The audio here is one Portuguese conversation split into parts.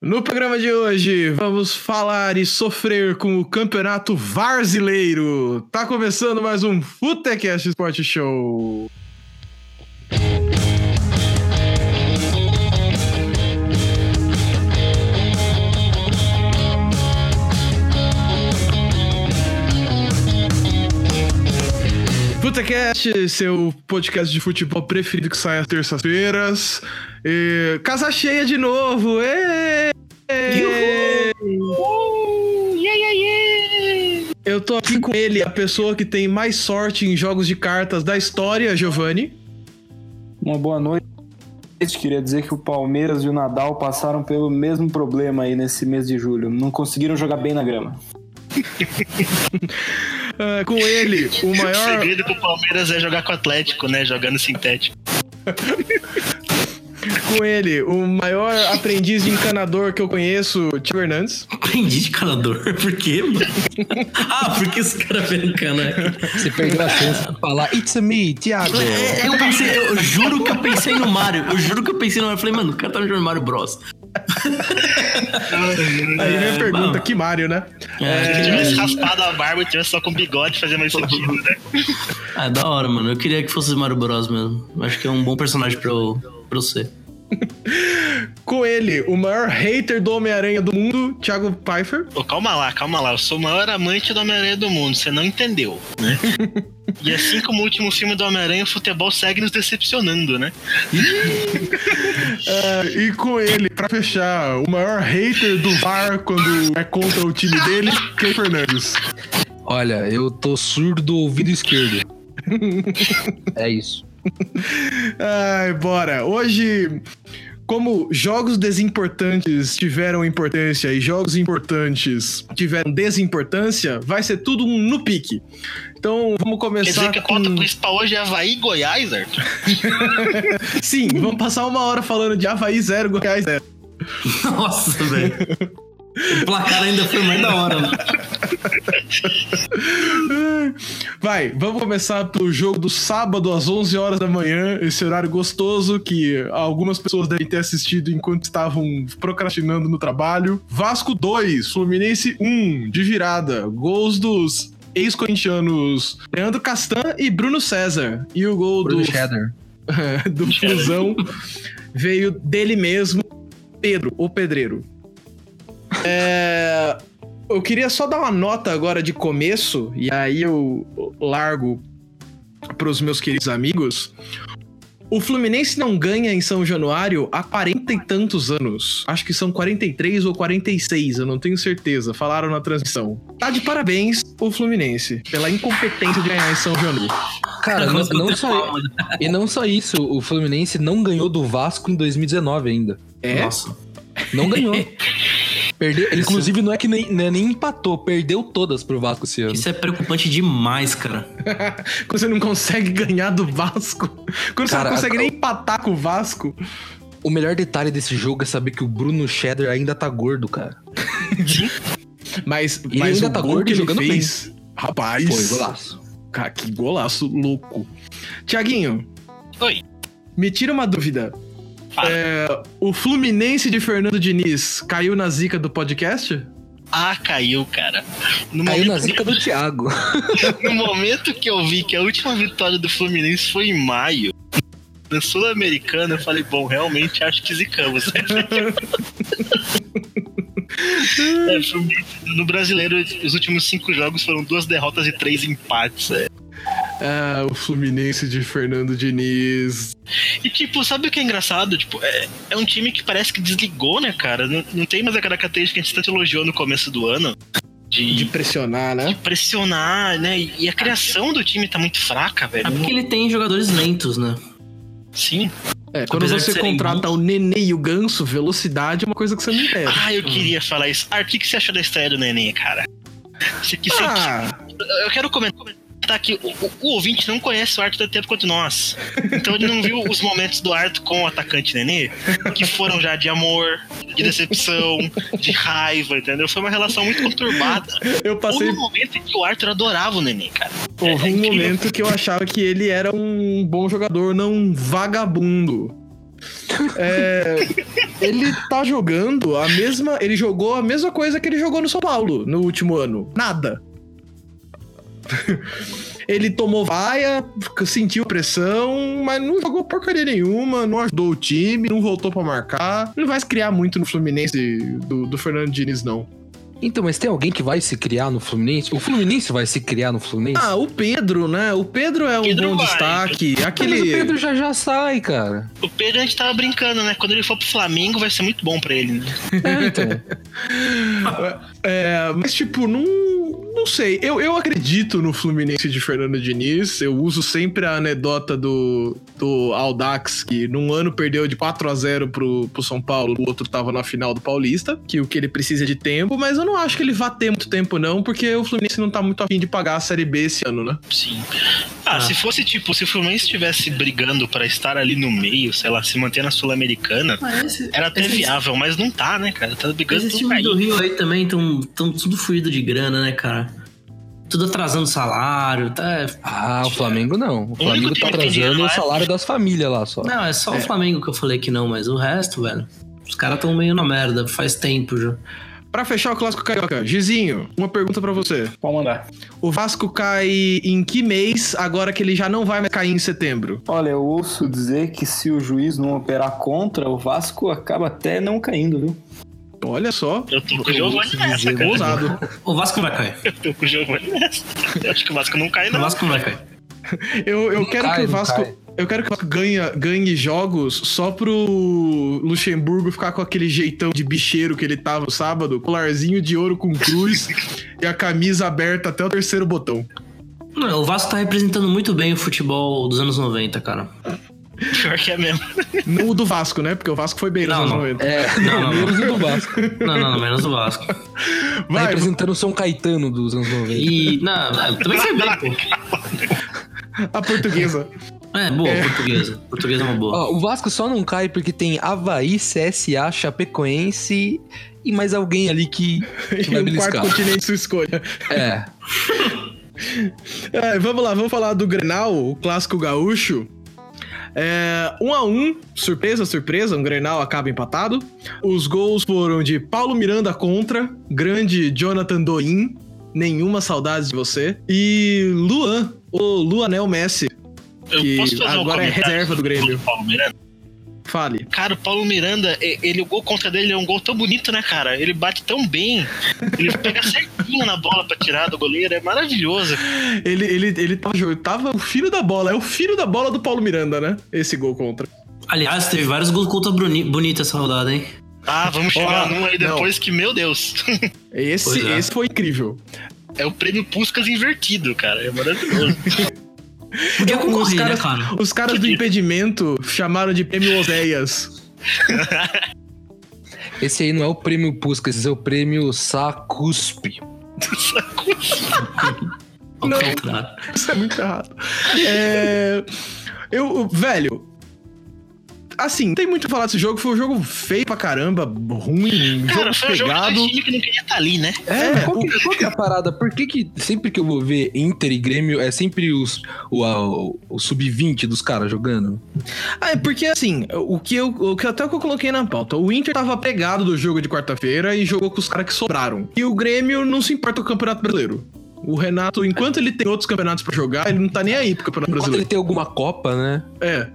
No programa de hoje, vamos falar e sofrer com o Campeonato Varzileiro. Tá começando mais um Futecast Sport Show. Futecast, seu podcast de futebol preferido que sai às terças-feiras. E... Casa cheia de novo! Êêê! Eu tô aqui com ele, a pessoa que tem mais sorte em jogos de cartas da história, Giovanni. Uma boa noite. Queria dizer que o Palmeiras e o Nadal passaram pelo mesmo problema aí nesse mês de julho. Não conseguiram jogar bem na grama. Ah, com ele, o O maior. segredo pro Palmeiras é jogar com o Atlético, né? Jogando sintético. Com ele, o maior aprendiz de encanador que eu conheço, Tiago Hernandes. Aprendi de canador, por quê, mano? ah, porque esse cara veio encanar aqui. Você perdeu a chance de falar It's me, Thiago. É, eu pensei, eu juro que eu pensei no Mario. Eu juro que eu pensei no Mario. Eu falei, mano, o cara tá jogando Mario Bros. Aí vem a pergunta, bom. que Mario, né? É, Se tivesse raspado a barba e tivesse só com bigode, fazia mais sentido, né? Ah, da hora, mano. Eu queria que fosse Mario Bros mesmo. Acho que é um bom personagem pra eu, pra eu ser. Com ele, o maior hater do Homem-Aranha do mundo, Thiago Pfeiffer. Pô, calma lá, calma lá. Eu sou o maior amante do Homem-Aranha do mundo, você não entendeu, né? E assim como o último filme do Homem-Aranha, o futebol segue nos decepcionando, né? Ah, e com ele, pra fechar, o maior hater do VAR quando é contra o time dele, Ken Fernandes. Olha, eu tô surdo do ouvido esquerdo. É isso. Ai, bora. Hoje, como jogos desimportantes tiveram importância e jogos importantes tiveram desimportância, vai ser tudo um no pique. Então, vamos Quer começar dizer que a com... pauta principal hoje é Havaí e Goiás, Arthur? Sim, vamos passar uma hora falando de Havaí 0, Goiás 0. Nossa, velho. O placar ainda foi mais da hora? Vai, vamos começar pelo jogo do sábado às 11 horas da manhã, esse horário gostoso que algumas pessoas devem ter assistido enquanto estavam procrastinando no trabalho. Vasco 2, Fluminense 1, de virada. Gols dos ex-corintianos Leandro Castan e Bruno César. E o gol Bruno do, Cheddar. do Fusão veio dele mesmo, Pedro, o pedreiro. É, eu queria só dar uma nota agora de começo, e aí eu largo para os meus queridos amigos. O Fluminense não ganha em São Januário há 40 e tantos anos. Acho que são 43 ou 46, eu não tenho certeza. Falaram na transmissão. Tá de parabéns o Fluminense pela incompetência de ganhar em São Januário. Cara, não, não só, né? e não só isso, o Fluminense não ganhou do Vasco em 2019 ainda. É? Nossa. Não ganhou. Perdeu, inclusive, não é que nem, é nem empatou, perdeu todas pro Vasco esse ano. Isso é preocupante demais, cara. Quando você não consegue ganhar do Vasco. Quando você Cara, não consegue a- nem empatar com o Vasco. O melhor detalhe desse jogo é saber que o Bruno Cheddar ainda tá gordo, cara. Mas, Ele mas ainda o tá gol gordo que e ele jogando fez, Rapaz. Foi, golaço. Cara, que golaço louco. Tiaguinho, Oi. me tira uma dúvida. É, o Fluminense de Fernando Diniz caiu na zica do podcast? Ah, caiu, cara. No Caiu momento, na zica do Thiago. no momento que eu vi que a última vitória do Fluminense foi em maio, na Sul-Americana, eu falei, bom, realmente acho que zicamos. né? É, no brasileiro, os últimos cinco jogos foram duas derrotas e três empates. é. Ah, o Fluminense de Fernando Diniz. E tipo, sabe o que é engraçado? Tipo, é, é um time que parece que desligou, né, cara? Não, não tem mais aquela característica que a gente tanto elogiou no começo do ano. De, De pressionar, né? pressionar, né? E, a criação do time tá muito fraca, velho. É porque ele tem jogadores lentos, né? Sim. É, quando Apesar de você contrata o Nenê e o Ganso, velocidade é uma coisa que você não pede. Ah, eu queria falar isso. Arthur, o que que você achou da estreia do Neném, cara? Você, que, você- Ah, eu quero comentar que o, o- o ouvinte não conhece o Arthur tanto tempo quanto nós. Então ele não viu os momentos do Arthur com o atacante Nenê, que foram já de amor, de decepção, de raiva, entendeu? Foi uma relação muito conturbada. eu passei Houve um momento em que o Arthur adorava o Nenê, cara. Houve É um momento que eu achava que ele era um bom jogador, não um vagabundo. É, ele tá jogando a mesma. Ele jogou a mesma coisa que ele jogou no São Paulo no último ano. Nada. ele tomou vaia, sentiu pressão, mas não jogou porcaria nenhuma, não ajudou o time, não voltou pra marcar. Não vai se criar muito no Fluminense do, do Fernando Diniz, não. Então, mas tem alguém que vai se criar no Fluminense? O Fluminense vai se criar no Fluminense? Ah, o Pedro, né? O Pedro é um Pedro bom vai. destaque. Mas Aquele. o Pedro já já sai, cara. O Pedro a gente tava brincando, né? Quando ele for pro Flamengo vai ser muito bom pra ele, né? É, então. É, mas, tipo, não, não sei. Eu, eu acredito no Fluminense de Fernando Diniz. Eu uso sempre a anedota do, do Aldax, que num ano perdeu de 4 a 0 pro, pro São Paulo, o outro tava na final do Paulista, que o que ele precisa é de tempo, mas eu não acho que ele vá ter muito tempo, não, porque o Fluminense não tá muito afim de pagar a Série B esse ano, né? Sim. Ah, se fosse tipo, se o Fluminense estivesse brigando pra estar ali no meio, sei lá, se manter na Sul-Americana, esse, era até esse- viável, mas não tá, né, cara? Tá brigando Esses times do. Rio aí também estão tudo fluido de grana, né, cara? Tudo atrasando salário, tá? Ah, o Flamengo não. O Flamengo tá que tem dinheiro atrasando o lá é- salário das famílias lá só. Não, é só o Flamengo que eu falei que não, mas o resto, velho. Os caras estão meio na merda, faz tempo já. Pra fechar o clássico carioca, Gizinho, uma pergunta pra você. Pode mandar. O Vasco cai em que mês, agora que ele já não vai mais cair em setembro? Olha, eu ouço dizer que se o juiz não operar contra, o Vasco acaba até não caindo, viu? Olha só. Eu tô com o Giovanni nessa, cara. ousado. O Vasco vai cair. Eu tô com o Giovanni nessa. Eu acho que o Vasco não cai, O não. Vasco não vai cair. Eu, eu Não quero cai, que o Vasco. Eu quero que o Vasco ganhe, ganhe jogos só pro Luxemburgo ficar com aquele jeitão de bicheiro que ele tava no sábado, colarzinho de ouro com cruz e a camisa aberta até o terceiro botão. Não, o Vasco tá representando muito bem o futebol dos anos 90, cara. Pior que é mesmo. Não o do Vasco, né? Porque o Vasco foi bem nos Não, anos não. 90. É, Não, não, menos o do Vasco. Não, não, não, menos o Vasco. Tá Vai, representando o São Caetano dos anos 90. E. Não, também foi bem, pô. a portuguesa. É, boa, portuguesa. Portuguesa é uma boa. Ó, o Vasco só não cai porque tem Havaí, CSA, Chapecoense e mais alguém ali que, que vai um quarto beliscar. continente sua escolha. É. É, vamos lá, vamos falar do Grenal, o clássico gaúcho. É, um a um, surpresa, surpresa, um Grenal acaba empatado. Os gols foram de Paulo Miranda contra, grande Jonathan Doin, nenhuma saudade de você, e Luan, o Luanel Messi. Eu Que posso fazer um agora é comentário reserva do Grêmio. Paulo Miranda? Fale. Cara, o Paulo Miranda, ele, o gol contra dele é um gol tão bonito, né, cara? Ele bate tão bem. Ele pega certinho na bola pra tirar do goleiro. É maravilhoso. Ele, ele, ele tava, tava o filho da bola, é o filho da bola do Paulo Miranda, né? Esse gol contra. Aliás, teve vários gols contra boni bonita essa rodada, hein? Ah, vamos chegar num aí não. depois que, meu Deus. Esse, é. esse foi incrível. É o prêmio Puscas invertido, cara. É maravilhoso. Podia Os concorrer, caras, né, cara? os caras do impedimento chamaram de prêmio Oséias. Esse aí não é o prêmio Puskas, esse é o prêmio Sacuspe. Não. Isso é muito errado. É, eu, velho. Assim, tem muito a falar desse jogo. Foi um jogo feio pra caramba, ruim, Cara, jogo foi um jogo de pegado. times que não queria estar ali, né? É, qual, que, qual que é a parada? Por que, que sempre que eu vou ver Inter e Grêmio é sempre os, o, o, o sub-20 dos caras jogando? Ah, é porque assim, o que eu, o que até o que eu coloquei na pauta, o Inter tava pegado do jogo de quarta-feira e jogou com os caras que sobraram. E o Grêmio não se importa com o Campeonato Brasileiro. O Renato, enquanto ele tem outros campeonatos pra jogar, ele não tá nem aí pro Campeonato Enquanto Brasileiro. ele tem alguma Copa, né? É.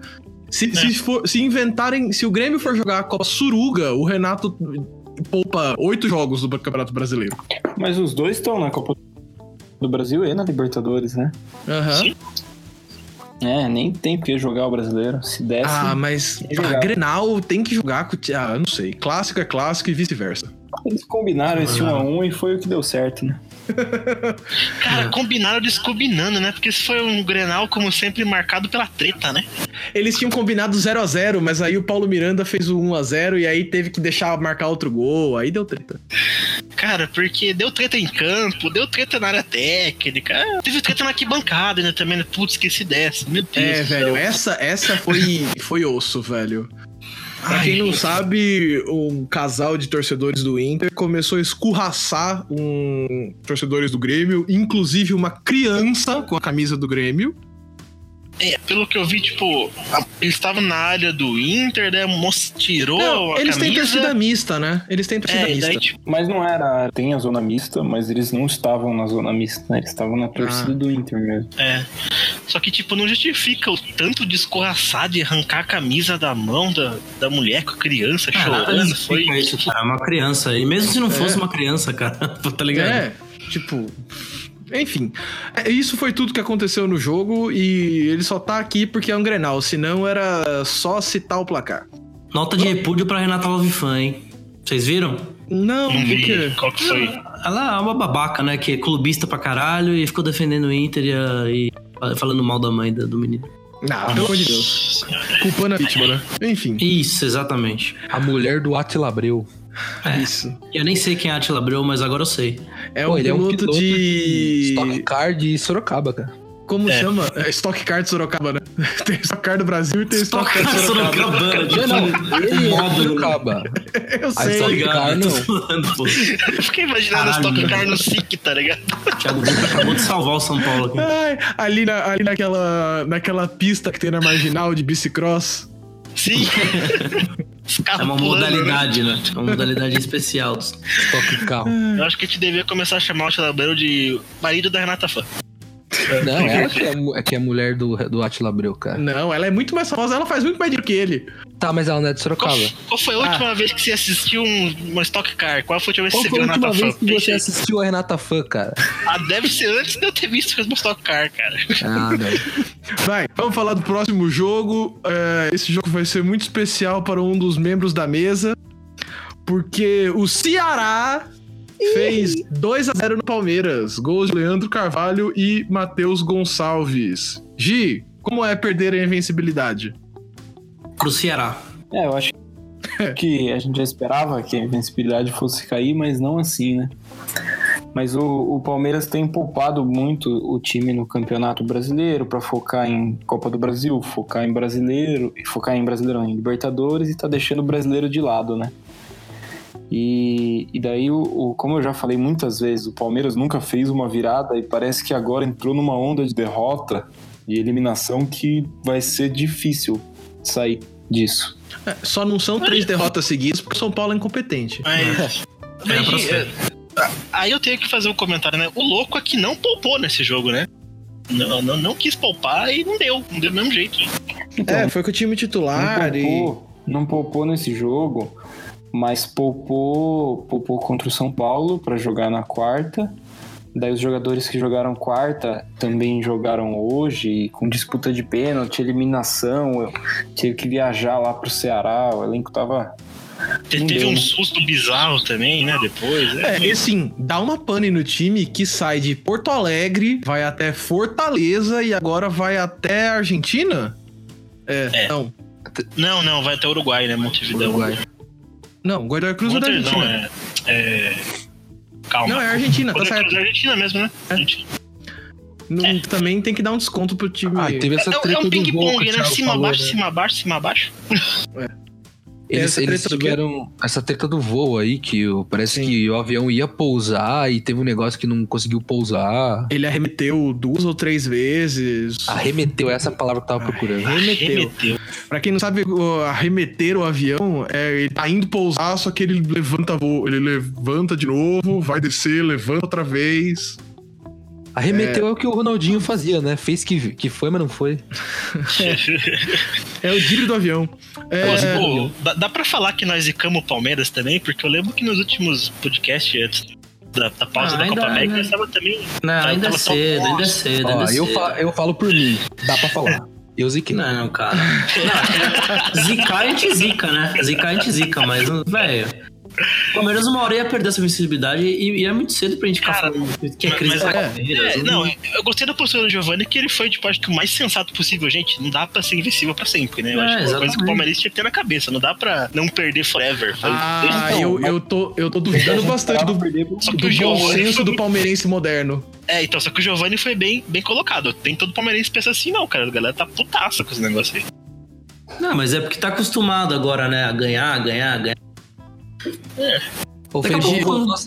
Se, se, for, se inventarem. Se o Grêmio for jogar a Copa Suruga, o Renato poupa oito jogos do Campeonato Brasileiro. Mas os dois estão na Copa do Brasil e na Libertadores, né? Aham. Sim. É, nem tem porque jogar o brasileiro. Se desse. Ah, mas que jogar. Grenal tem que jogar com. Ah, não sei. Clássico é clássico e vice-versa. Eles combinaram esse 1 a 1 e foi o que deu certo, né? Cara, combinaram descombinando, né? Porque esse foi um Grenal, como sempre, marcado pela treta, né? Eles tinham combinado 0 a 0 mas aí o Paulo Miranda fez o 1 a 0 e aí teve que deixar marcar outro gol. Aí deu treta. Cara, porque deu treta em campo, deu treta na área técnica, ah, teve treta na arquibancada ainda também, né? Putz, esqueci dessa. Meu Deus. É, velho, essa, essa foi, foi osso, velho. Pra quem não sabe, um casal de torcedores do Inter começou a escorraçar um torcedores do Grêmio, inclusive uma criança com a camisa do Grêmio. É, pelo que eu vi, tipo, a- eles estavam na área do Inter, né? O moço tirou Não, a eles têm camisa. torcida mista, né? Eles têm torcida É, mista. daí, tipo, Mas não era. Tem a zona mista, mas eles não estavam na zona mista, né? Eles estavam na torcida Ah. do Inter mesmo. é. Só que, tipo, não justifica o tanto de escorraçar de arrancar a camisa da mão da, da mulher com a criança Ah, chorando. Foi. isso, cara. É uma criança. E mesmo se não fosse uma criança, cara, tá ligado? É, tipo. Enfim, é, isso foi tudo que aconteceu no jogo e ele só tá aqui porque é um Grenal, senão era só citar o placar. Nota de repúdio pra Renata Lovifan, hein? Vocês viram? Não, Não por vi quê? qual que foi. Ela é uma babaca, né? Que é clubista pra caralho e ficou defendendo o Inter e, e falando mal da mãe da- do menino. Não, pelo amor de Deus. Culpando a vítima, né? Enfim, Isso, exatamente. A mulher do Atila Abreu. isso. Eu nem sei quem é Atila Abreu, mas agora eu sei. É Pô, um ele é um piloto, piloto de. Stock Car de Sorocaba, cara. Como É. chama? É Stock Car de Sorocaba, né? Tem Stock Car do Brasil e tem Stock Stock Car de Sorocaba. Sorocabana, tipo, Não, não, ele é módulo. de Sorocaba. Eu sei. Ligado, Car, não. Eu fiquei imaginando Caralho, Stock Car no SIC, tá ligado? Thiago Brito acabou de salvar o São Paulo aqui. Ai, ali na, ali naquela, naquela pista que tem na marginal de bicicross. Sim. É uma pulando, né? modalidade, né? É uma modalidade especial. Stock Carro. Eu acho que a gente devia começar a chamar o Chalabrão de marido da Renata Fã. Não, ela que é, é que é mulher do, do Atila Abreu, cara. Não, ela é muito mais famosa, ela faz muito mais dinheiro que ele. Tá, mas ela não é de Qual, Sorocaba. qual foi a última vez que você assistiu um, uma Stock Car? Qual foi a última vez Qual que você foi viu a a última Renata Fã? vez que você assistiu a Renata Fã, cara? Ah, deve ser antes de eu ter visto uma Stock Car, cara. Ah, não. Vai, vamos falar do próximo jogo. É, esse jogo vai ser muito especial para um dos membros da mesa, porque o Ceará fez 2 a 0 no Palmeiras. Gols de Leandro Carvalho e Matheus Gonçalves. Gi, como é perder a invencibilidade? Pro Ceará. É, eu acho que a gente já esperava que a invencibilidade fosse cair, mas não assim, né? Mas o, o Palmeiras tem poupado muito o time no Campeonato Brasileiro para focar em Copa do Brasil, focar em Brasileiro, e focar em Brasileirão, em Libertadores e tá deixando o Brasileiro de lado, né? E, e daí, o, o- como eu já falei muitas vezes, o Palmeiras nunca fez uma virada e parece que agora entrou numa onda de derrota e eliminação que vai ser difícil sair disso. É, só não são três derrotas seguidas porque o São Paulo é incompetente. Mas. É mas, é, aí eu tenho que fazer um comentário, né? O louco é que não poupou nesse jogo, né? Não, não, não quis poupar e não deu. Não deu do mesmo jeito. Então, É, foi com o time titular não e. poupou, não poupou nesse jogo, mas poupou, poupou contra o São Paulo para jogar na quarta. Daí os jogadores que jogaram quarta também jogaram hoje, com disputa de pênalti, eliminação. Eu tive que viajar lá pro Ceará, o elenco tava. Teve um susto bizarro também, né? Depois. né? É, e assim, dá uma pane no time que sai de Porto Alegre, vai até Fortaleza e agora vai até Argentina? É, É. não. Não, não, vai até Uruguai, né? Montevideo. Uruguai. Não, Godoy Cruz é da Argentina. Não, é. é... Calma. Não, é Argentina, tá Godoy certo. Cruz é Argentina mesmo, né? Argentina. Não- Também tem que dar um desconto pro time. Ah, teve essa É, é treta um ping-pong, né? Thiago Cima, falou, abaixo, né? cima, abaixo, cima, abaixo. Eles, Essa eles treta do quê? tiveram essa treta do voo aí, que parece Sim. que o avião ia pousar e teve um negócio que não conseguiu pousar. Ele arremeteu duas ou três vezes. Arremeteu, essa é a palavra que eu tava procurando. Arremeteu. Remeteu. Pra quem não sabe, arremeter o avião é ele tá indo pousar, só que ele levanta voo. Ele levanta de novo, vai descer, levanta outra vez. Arremeteu é... o que o Ronaldinho fazia, né? Fez que, que foi, mas não foi. É o giro do avião. É, Mas, pô, dá, dá pra falar que nós zicamos o Palmeiras também, porque eu lembro que nos últimos podcasts antes da, da pausa Ah, da ainda- Copa América, ainda- nós tava também. Não, Tava ainda é tão cedo, ainda é cedo, Ó, ainda é eu, cedo. fa- eu falo por mim, dá pra falar. Eu ziquei. Não, cara. Não, zicar a gente zica, né? Zicar a gente zica, mas, velho. O Palmeiras uma hora ia perder essa visibilidade e, e é muito cedo pra gente ficar Cara, falando que é crise mas é- Palmeiras. É, não, eu gostei da postura do Giovanni, que ele foi, tipo, acho que o mais sensato possível, gente. Não dá pra ser invencível pra sempre, né? Eu É, acho que é uma coisa que o Palmeiras tinha que ter na cabeça. Não dá pra não perder forever. Ah, Então, eu, mas- eu, tô, eu tô duvidando bastante do, Só que do o bom Giovanni senso foi do palmeirense moderno. É, então, só que o Giovanni foi bem, bem colocado. Tem todo palmeirense que pensa assim, não, cara. A galera tá putaça com esse negócio aí. Não, mas é porque tá acostumado agora, né? A ganhar, ganhar, ganhar. A Ofendido.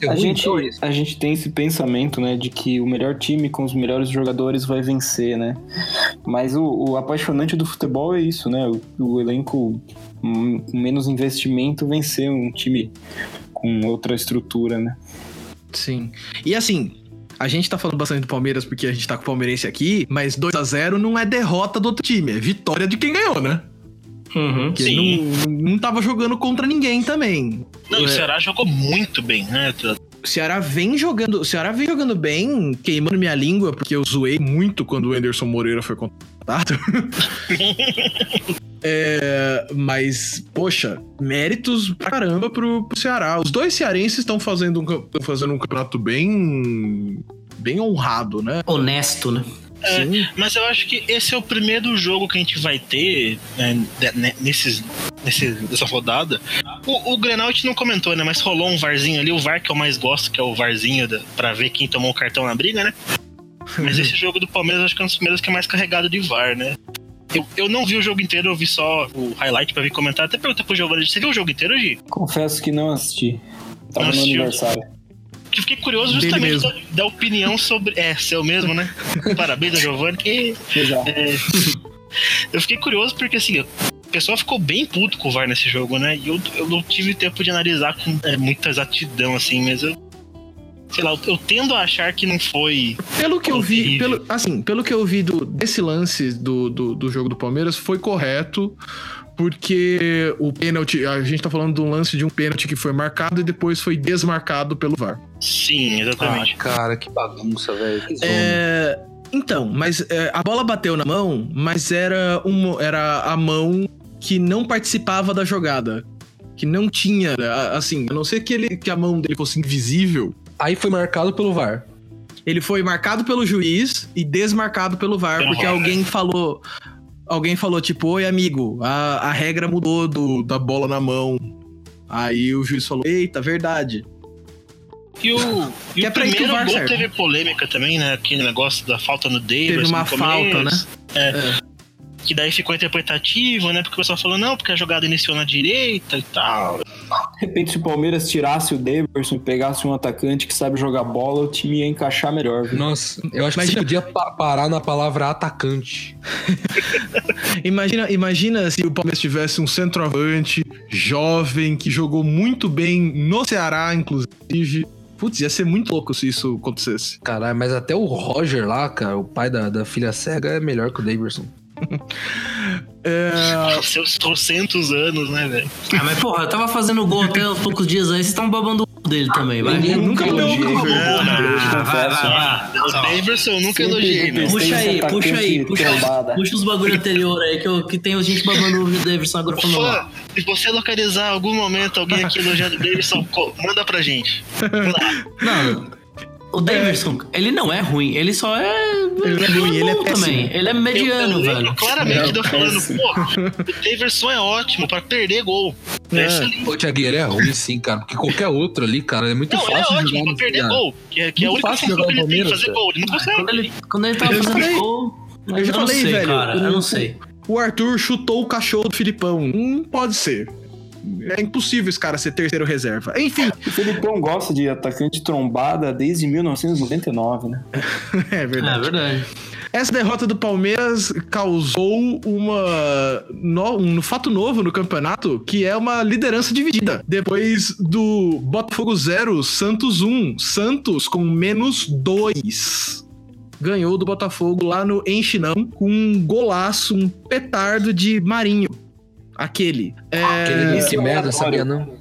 É A ruim, gente, então, isso. a gente tem esse pensamento, né, de que o melhor time com os melhores jogadores vai vencer, né? Mas o, o apaixonante do futebol é isso, né? O, o elenco hum, com menos investimento vencer um time com outra estrutura, né? Sim. E assim, a gente tá falando bastante do Palmeiras porque a gente tá com o palmeirense aqui, mas 2 a 0 não é derrota do outro time, é vitória de quem ganhou, né? Uhum. Porque Sim. não, não tava jogando contra ninguém também. Não, o É. Ceará jogou muito bem, né? O Ceará vem jogando, o Ceará vem jogando bem, queimando minha língua, porque eu zoei muito quando o Anderson Moreira foi contratado. É, mas, poxa, méritos pra caramba pro, pro Ceará. Os dois cearenses estão fazendo, um, fazendo um campeonato bem. bem honrado, né? Honesto, né? É. Mas eu acho que esse é o primeiro jogo que a gente vai ter né, né, nesses, nesse, nessa rodada. O, o Grenal a gente não comentou, né? Mas rolou um varzinho ali, o VAR que eu mais gosto, que é o varzinho da, pra ver quem tomou o cartão na briga, né? Mas esse jogo do Palmeiras acho que é um dos primeiros que é mais carregado de VAR, né? Eu, eu não vi o jogo inteiro, eu vi só o highlight pra vir comentar. Até perguntar pro Giovanni, você viu o jogo inteiro, Gi? Confesso que não assisti. Tava Não no assistiu? aniversário. Que fiquei curioso justamente da, da opinião sobre. É, seu mesmo, né? Parabéns, Giovanni. E Exato. É, eu fiquei curioso porque assim, o pessoal ficou bem puto com o VAR nesse jogo, né? E eu, eu não tive tempo de analisar com é, muita exatidão, assim, mas eu. Sei lá, eu, eu tendo a achar que não foi. Pelo que eu vi, Horrível. pelo, assim, pelo que eu vi do, desse lance do, do, do jogo do Palmeiras, foi correto, porque o pênalti, a gente tá falando um lance de um pênalti que foi marcado e depois foi desmarcado pelo VAR. Sim, Ah, exatamente. cara, que bagunça, velho. Que zona. É, então, mas é, a bola bateu na mão, mas era, uma, era a mão que não participava da jogada. Que não tinha, a- assim, a não ser que, ele, que a mão dele fosse invisível, Aí foi marcado pelo VAR. Ele foi marcado pelo juiz e desmarcado pelo VAR, porque alguém falou. Alguém falou, tipo, oi, amigo, a, a regra mudou do, da bola na mão. Aí o juiz falou, eita, verdade. E o, e Que o é o primeiro gol serve. teve polêmica também, né? Aquele negócio da falta no Davis. Teve uma no começo. falta, né? É. Que daí ficou interpretativo, né? Porque o pessoal falou, não, porque a jogada iniciou na direita e tal. De repente, se o Palmeiras tirasse o Davidson e pegasse um atacante que sabe jogar bola, o time ia encaixar melhor, viu? Nossa, eu acho Imagina- que você podia pa- parar na palavra atacante. Imagina, imagina se o Palmeiras tivesse um centroavante jovem que jogou muito bem no Ceará, inclusive. Putz, ia ser muito louco se isso acontecesse. Caralho, mas até o Roger lá, cara, o pai da, da filha cega, é melhor que o Davidson. É, Seus trocentos anos, né, velho? Ah, mas porra, eu tava fazendo gol até uns poucos dias aí, vocês estão babando o dele também, vai. Ninguém nunca nunca elogiei, uma viu? boa, né? Eu vai, vai, vai. O Daverson eu nunca elogiei, né? Puxa aí, puxa aí, puxa, puxa os bagulho anterior aí, que, eu, que tem gente babando o Davidson agora falando Fã, lá. se você localizar algum momento alguém aqui elogiando o Davidson, manda pra gente. Não, o Davidson, ele não é ruim, ele só é. Ele não é ruim, ele é também. Ele é mediano, eu, eu velho. claramente de eu falando, pô, o Daverson é ótimo pra perder gol. É. É. excelente. Ô, Thiaguinho, ele é ruim sim, cara, porque qualquer outro ali, cara, é muito Não, ele é fácil de ótimo jogar pra perder gol. Que é, que é a Muito única fácil função jogar que ele tem, Palmeiras, fazer gol. Ele não consegue. Quando ele, quando ele tava Eu já fazendo falei. gol. Eu já não falei, sei, velho, cara. Eu não sei. O Arthur chutou o cachorro do Filipão. Não pode ser. É impossível esse cara ser terceiro reserva. Enfim, O Felipão gosta de atacante trombada desde 1999, né? é É verdade. verdade. Essa derrota do Palmeiras causou uma no- um fato novo no campeonato, que é uma liderança dividida. Depois do Botafogo 0, Santos 1. Santos com menos 2. Ganhou do Botafogo lá no Enchinão com um golaço, um petardo de Marinho. Aquele. É, Aquele Esse que é merda, aleatório. sabia não?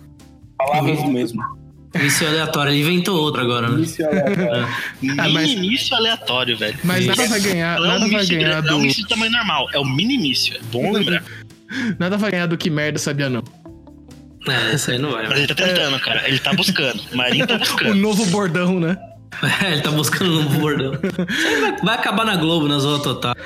Palavras do mesmo. Isso é aleatório, ele inventou outro agora, né? Início aleatório. Mini Ah, mas- início aleatório, velho. Mas nada vai ganhar, Não é um nada vai início ganhar não é um do. início de tamanho normal, é o minimício. É bom lembrar. Nada vai ganhar do que merda sabia não. É, isso aí não vai, Mas ele tá tentando, cara. Ele tá buscando. O Marinho tá O buscando. novo bordão, né? É, ele tá buscando um novo bordão. Vai, vai acabar na Globo, na Zona Total.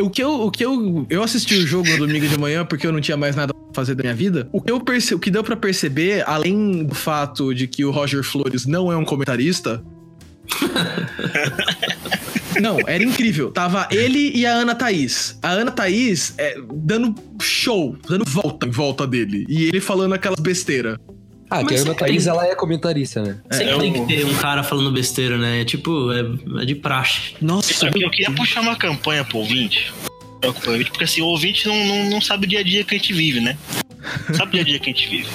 O que eu, o que eu, eu assisti o jogo no domingo de manhã porque eu não tinha mais nada pra fazer da minha vida. O que eu perce, o que deu pra perceber, além do fato de que o Roger Flores não é um comentarista. Não, era incrível. Tava ele e a Ana Thaís. A Ana Thaís é, dando show, dando volta em volta dele. E ele falando aquelas besteiras. Ah, que a Mas Ana tem- Thaís, ela é comentarista, né? Sempre É, tem eu- que ter um cara falando besteira, né? É Tipo, é, é de praxe. Nossa, que eu queria puxar uma campanha pro ouvinte. É, Porque assim, o ouvinte não, não, não sabe o dia a dia que a gente vive, né? Não sabe o dia a dia que a gente vive.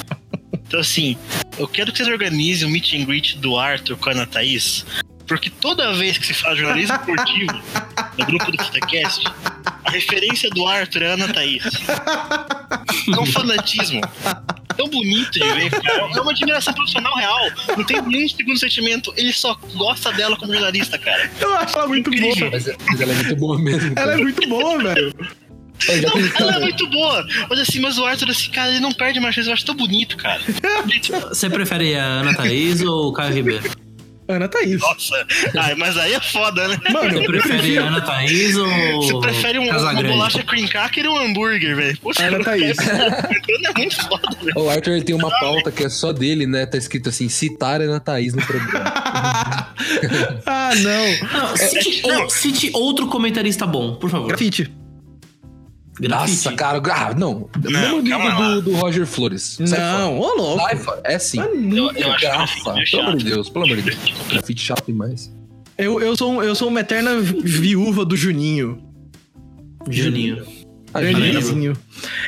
Então assim, eu quero que vocês organizem o meet and greet do Arthur com a Ana Thaís. Porque toda vez que se fala jornalismo esportivo no grupo do Futecast, a referência do Arthur é a Ana Thaís. É um fanatismo tão bonito de ver, cara. É uma admiração profissional real. Não tem nenhum segundo sentimento. Ele só gosta dela como jornalista, cara. eu acho ela muito Incrível. boa. Mas, mas ela é muito boa mesmo. Ela cara. é muito boa, velho. Não, ela é muito boa. Mas assim, mas o Arthur, assim, cara, ele não perde mais chance. Eu acho tão bonito, cara. Você prefere a Ana Thaís ou o Caio Ribeiro? Ana Thaís. Nossa. Ai, mas aí é foda, né? Mano, Você eu prefere prefiro Ana Thaís ou Você prefere um, uma bolacha cream cracker ou um hambúrguer, velho? Poxa, Ana Thaís. é muito foda, velho. O Arthur ele tem uma pauta que é só dele, né? Tá escrito assim, citar Ana Thaís no programa. ah, não. Não, cite, ou- cite outro comentarista bom, por favor. Grafite. Grafite. Nossa, cara. Ah, não. Mesmo nível do, do Roger Flores. Sai Não, ô louco. fora. Sai fora. É sim. Eu, é Pelo amor de. Deus, pelo amor de Deus. Grafite chato demais. Eu, eu, sou, eu sou uma eterna viúva do Juninho. Juninho. Ah, Juninhozinho.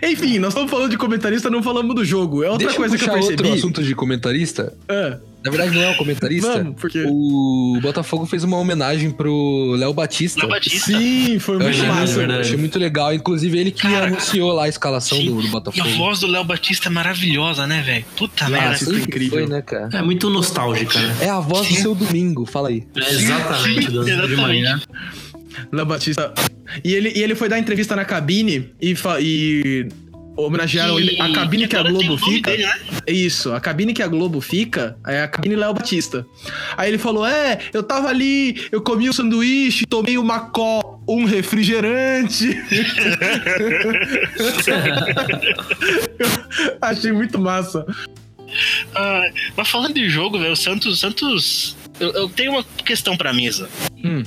Enfim, nós estamos falando de comentarista, não falamos do jogo. É outra Deixa coisa eu que eu percebi. outro assunto de comentarista. Ah, Na verdade, não é um comentarista. Vamos, porque- O Botafogo fez uma homenagem pro Léo Batista. Léo Batista. sim, foi Eu muito achei, massa. verdade. achei muito legal. Inclusive, ele que Cara, anunciou lá a escalação do, do E a Botafogo. voz do Léo Batista é maravilhosa, né, velho? Puta merda. Isso é Sempre incrível. Foi, né, cara? É muito nostálgica, né? É a voz do seu domingo, fala aí. É exatamente, sim, das- de exatamente. manhã. Léo Batista. E ele, e ele foi dar entrevista na cabine e, fa- e homenagearam ele. A cabine que a Globo fica. dele, né? Isso, a cabine que a Globo fica é a cabine Léo Batista. Aí ele falou: É, eu tava ali, eu comi um sanduíche, tomei uma co, um refrigerante. Achei muito massa. Ah, mas falando de jogo, velho, o Santos. Santos. Eu, eu tenho uma questão pra mesa. Hum.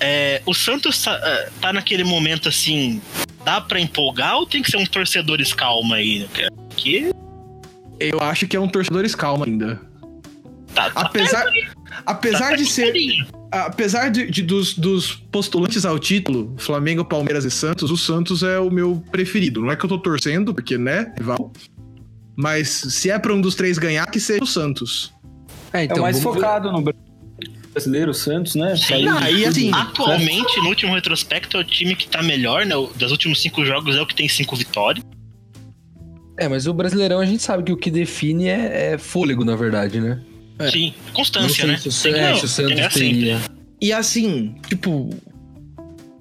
É, o Santos tá, ah, tá naquele momento assim. Dá pra empolgar ou tem que ser um torcedores calma aí? né? Porque Eu acho que é um torcedores calma ainda. tá, tá Apesar, apesar tá de ser. carinho. Apesar de, de- dos, dos postulantes ao título, Flamengo, Palmeiras e Santos, o Santos é o meu preferido. Não é que eu tô torcendo, porque, né, rival. Mas se é pra um dos três ganhar, que seja o Santos. É, É o mais vamos focado no brasileiro, o Santos, né? Sim, Não, aí, assim, Atualmente, no último retrospecto, é o time que tá melhor, né? Das últimos cinco jogos é o que tem cinco vitórias. É, mas o Brasileirão a gente sabe que o que define é, é fôlego, na verdade, né? É. Sim, constância, Não sei né? se o, Tem que- é, não, se o que Santos teria. E assim, tipo.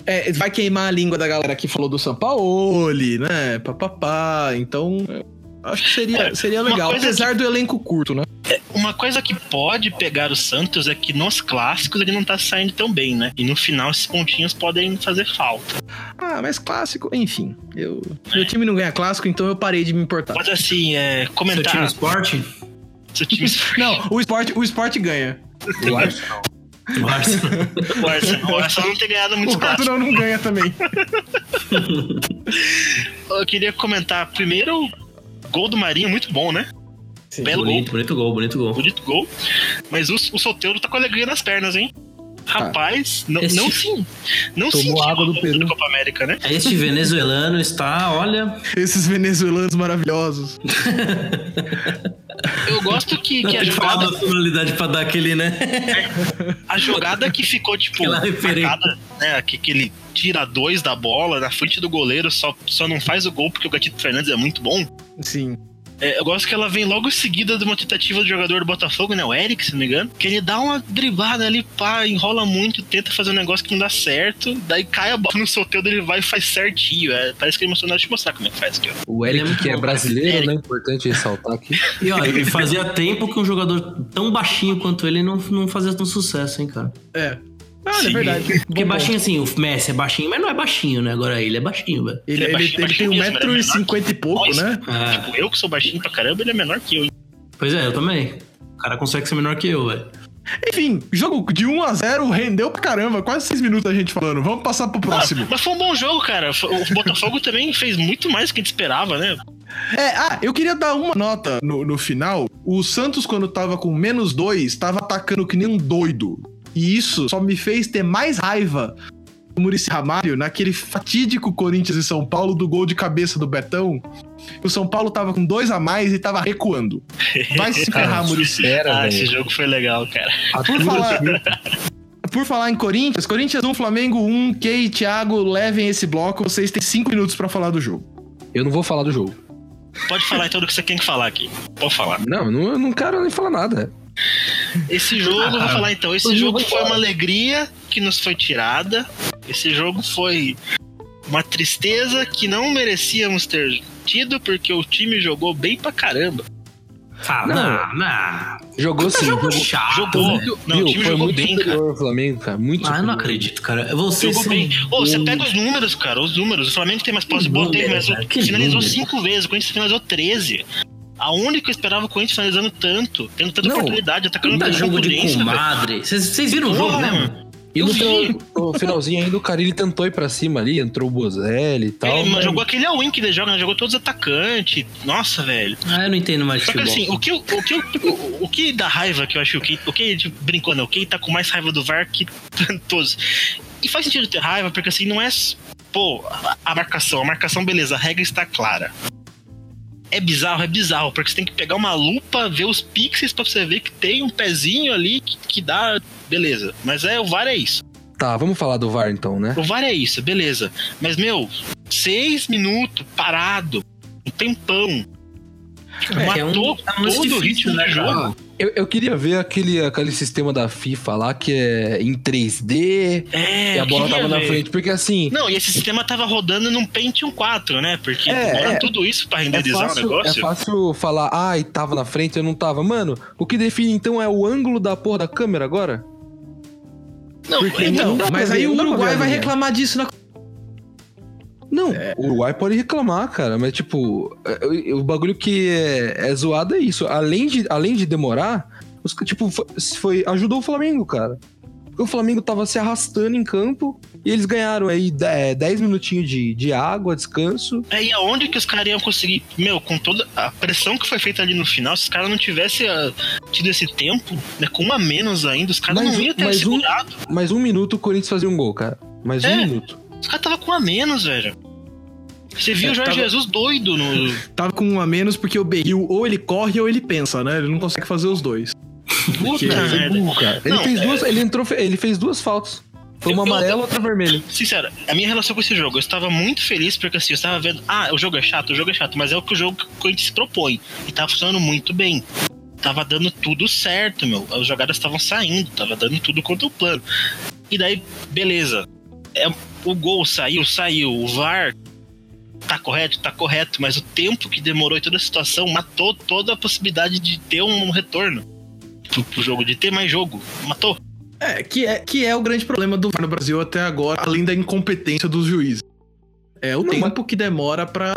é, vai queimar a língua da galera que falou do Sampaoli, né? Papapá. Então, acho que seria, É, seria legal. Apesar do elenco curto, né? Uma coisa que pode pegar o Santos é que nos clássicos ele não tá saindo tão bem, né? E no final esses pontinhos podem fazer falta. Ah, mas clássico, enfim. Eu, meu time não ganha clássico, então eu parei de me importar. Pode assim, é, Seu time comentar. esporte? Seu time Não, o esporte, o esporte ganha. O Arsenal. O Arsenal. O Arsenal, o Arsenal não tem ganhado muitos O clássicos. Arsenal não ganha também. Eu queria comentar primeiro gol do Marinho, muito bom, né? Belo bonito, gol, bonito gol, bonito gol. bonito gol. Mas o, o solteiro tá com alegria nas pernas, hein? Rapaz, não, não sim. Não Tomou água do Peru. Copa América, né? Este venezuelano está, olha. Esses venezuelanos maravilhosos. Eu gosto que, que a falar jogada. da nacionalidade pra dar aquele, né? A jogada que ficou, tipo, marcada, né? Que, que ele tira dois da bola na frente do goleiro, só, só não faz o gol porque o Gatito Fernandes é muito bom. Sim. É, eu gosto que ela vem logo em seguida de uma tentativa do jogador do Botafogo, né? O Eric, se não me engano. Que ele dá uma driblada ali, pá, enrola muito, tenta fazer um negócio que não dá certo. Daí cai a bola no sorteio dele vai e faz certinho. É, parece que ele emocionado. Deixa eu mostrar como é que faz aqui, ó. O é Eric, muito que é bom, brasileiro, Eric. né? Importante ressaltar aqui. E ó, e fazia tempo que um jogador tão baixinho quanto ele não, não fazia tão sucesso, hein, cara. É. Ah, é verdade. Porque Bom baixinho assim, o Messi é baixinho, mas não é baixinho, né? Agora ele é baixinho, velho. Ele, Ele é ele, baixinho, ele tem baixinho mesmo, ele é 1,50m e pouco, Nossa. né? Ah, Tipo, eu que sou baixinho pra caramba, ele é menor que eu. pois é, eu também. O cara consegue ser menor que eu, velho. Enfim, jogo de 1 a 0 rendeu pra caramba. Quase 6 minutos a gente falando. Vamos passar pro próximo. Mas foi um bom jogo, cara. O Botafogo também fez muito mais do que a gente esperava, né? É, ah, eu queria dar uma nota no, no final. O Santos, quando tava com menos dois, tava atacando que nem um doido. E isso só me fez ter mais raiva do Murici Ramalho naquele fatídico Corinthians e São Paulo do gol de cabeça do Betão. O São Paulo tava com dois a mais e tava recuando. Vai se ferrar, Murici. Era, Ah, esse jogo foi legal, cara. Por falar, por falar em Corinthians, Corinthians 1, Flamengo 1, Key e Thiago, levem esse bloco. Vocês têm cinco minutos pra falar do jogo. Eu não vou falar do jogo. Pode falar então do que você tem que falar aqui. Pode falar. Não, eu não, eu não quero nem falar nada. Esse jogo, eu vou falar então, esse jogo foi fora. uma alegria que nos foi tirada. Esse jogo foi uma tristeza que não merecíamos ter tido, porque o time jogou bem pra caramba. Ah, não, não. Jogou sim. Jogo Jogou, chato. Jogou. velho. Não, o time Foi jogou muito bem, cara. o Flamengo, cara. Muito Ah, eu não acredito, cara. Vocês Jogou bem. Ô, você doidos. pega os números, cara, os números. O Flamengo tem mais posse de bola, teve mais. que Finalizou número. cinco vezes, o Corinthians finalizou 13. Aonde que eu esperava o Corinthians finalizando tanto, tendo tanta Não, oportunidade, atacando com jogo de comadre. Vocês viram o jogo mesmo? E Eu no, finalzinho ainda o Carilli tentou ir pra cima ali, entrou o Bozelli e tal. Ele mas- jogou aquele all-in que ele joga, né? jogou todos os atacantes. Nossa, velho. Ah, eu não entendo mais Só que assim, o que, o, que, o, o que dá raiva que eu acho que o que a gente brincou, não, quem tá com mais raiva do VAR que todos. E faz sentido ter raiva, porque assim, não é. Pô, a, a marcação, a marcação, beleza, a regra está clara. É bizarro, é bizarro, porque você tem que pegar uma lupa, ver os pixels pra você ver que tem um pezinho ali que, que dá. Beleza. Mas é, o VAR é isso. Tá, vamos falar do VAR então, né? O VAR é isso, beleza. Mas, meu, seis minutos parado, um tempão. É, é um- matou é um lance todo o ritmo né, do jogo. Eu, eu queria ver aquele, aquele sistema da FIFA lá que é em 3D É, e a bola tava na ver. frente. Porque assim, Não, e esse sistema tava rodando num Pentium 4, né? Porque É, demora é. tudo isso pra é renderizar o fácil, é negócio. fácil falar, ai, tava na frente, eu não tava. Mano, o que define então é o ângulo da porra da câmera agora? Não, Porque então, não Mas aí o Uruguai vai reclamar disso na. Não, o Uruguai pode reclamar, cara, mas tipo, é- o bagulho que é, é zoado é isso. Além de, além de demorar, os, tipo, foi, foi- ajudou o Flamengo, cara. Porque o Flamengo tava se arrastando em campo e eles ganharam aí 10 minutinhos de, de água, descanso. é, e aonde que os caras iam conseguir? Meu, com toda a pressão que foi feita ali no final, se os caras não tivessem ah, tido esse tempo, né, com uma menos ainda, os caras não um- iam ter mas um- segurado. Mais um minuto o Corinthians fazia um gol, cara. Mais um É. minuto. Os caras tava com um a menos, velho. Você viu É, o Jorge tava- Jesus doido no. Tava com um a menos porque o Berril ou ele corre ou ele pensa, né? Ele não consegue fazer os dois. Puta merda. burro, cara. Ele Não, fez é- duas, ele entrou, ele fez duas faltas. Foi uma amarela, outra vermelha. Sincero, a minha relação com esse jogo, eu estava muito feliz porque assim, eu estava vendo, ah, o jogo é chato, o jogo é chato, mas é o que o jogo que o Corinthians se propõe. E tava funcionando muito bem. Tava dando tudo certo, meu. As jogadas estavam saindo, tava dando tudo contra o plano. E daí, beleza. É, o gol saiu, saiu. O VAR tá correto, tá correto, mas o tempo que demorou e toda a situação matou toda a possibilidade de ter um retorno pro, pro jogo, de ter mais jogo. Matou. É, que é, que é o grande problema do VAR no Brasil até agora, além da incompetência dos juízes. É o Não, tempo que demora pra,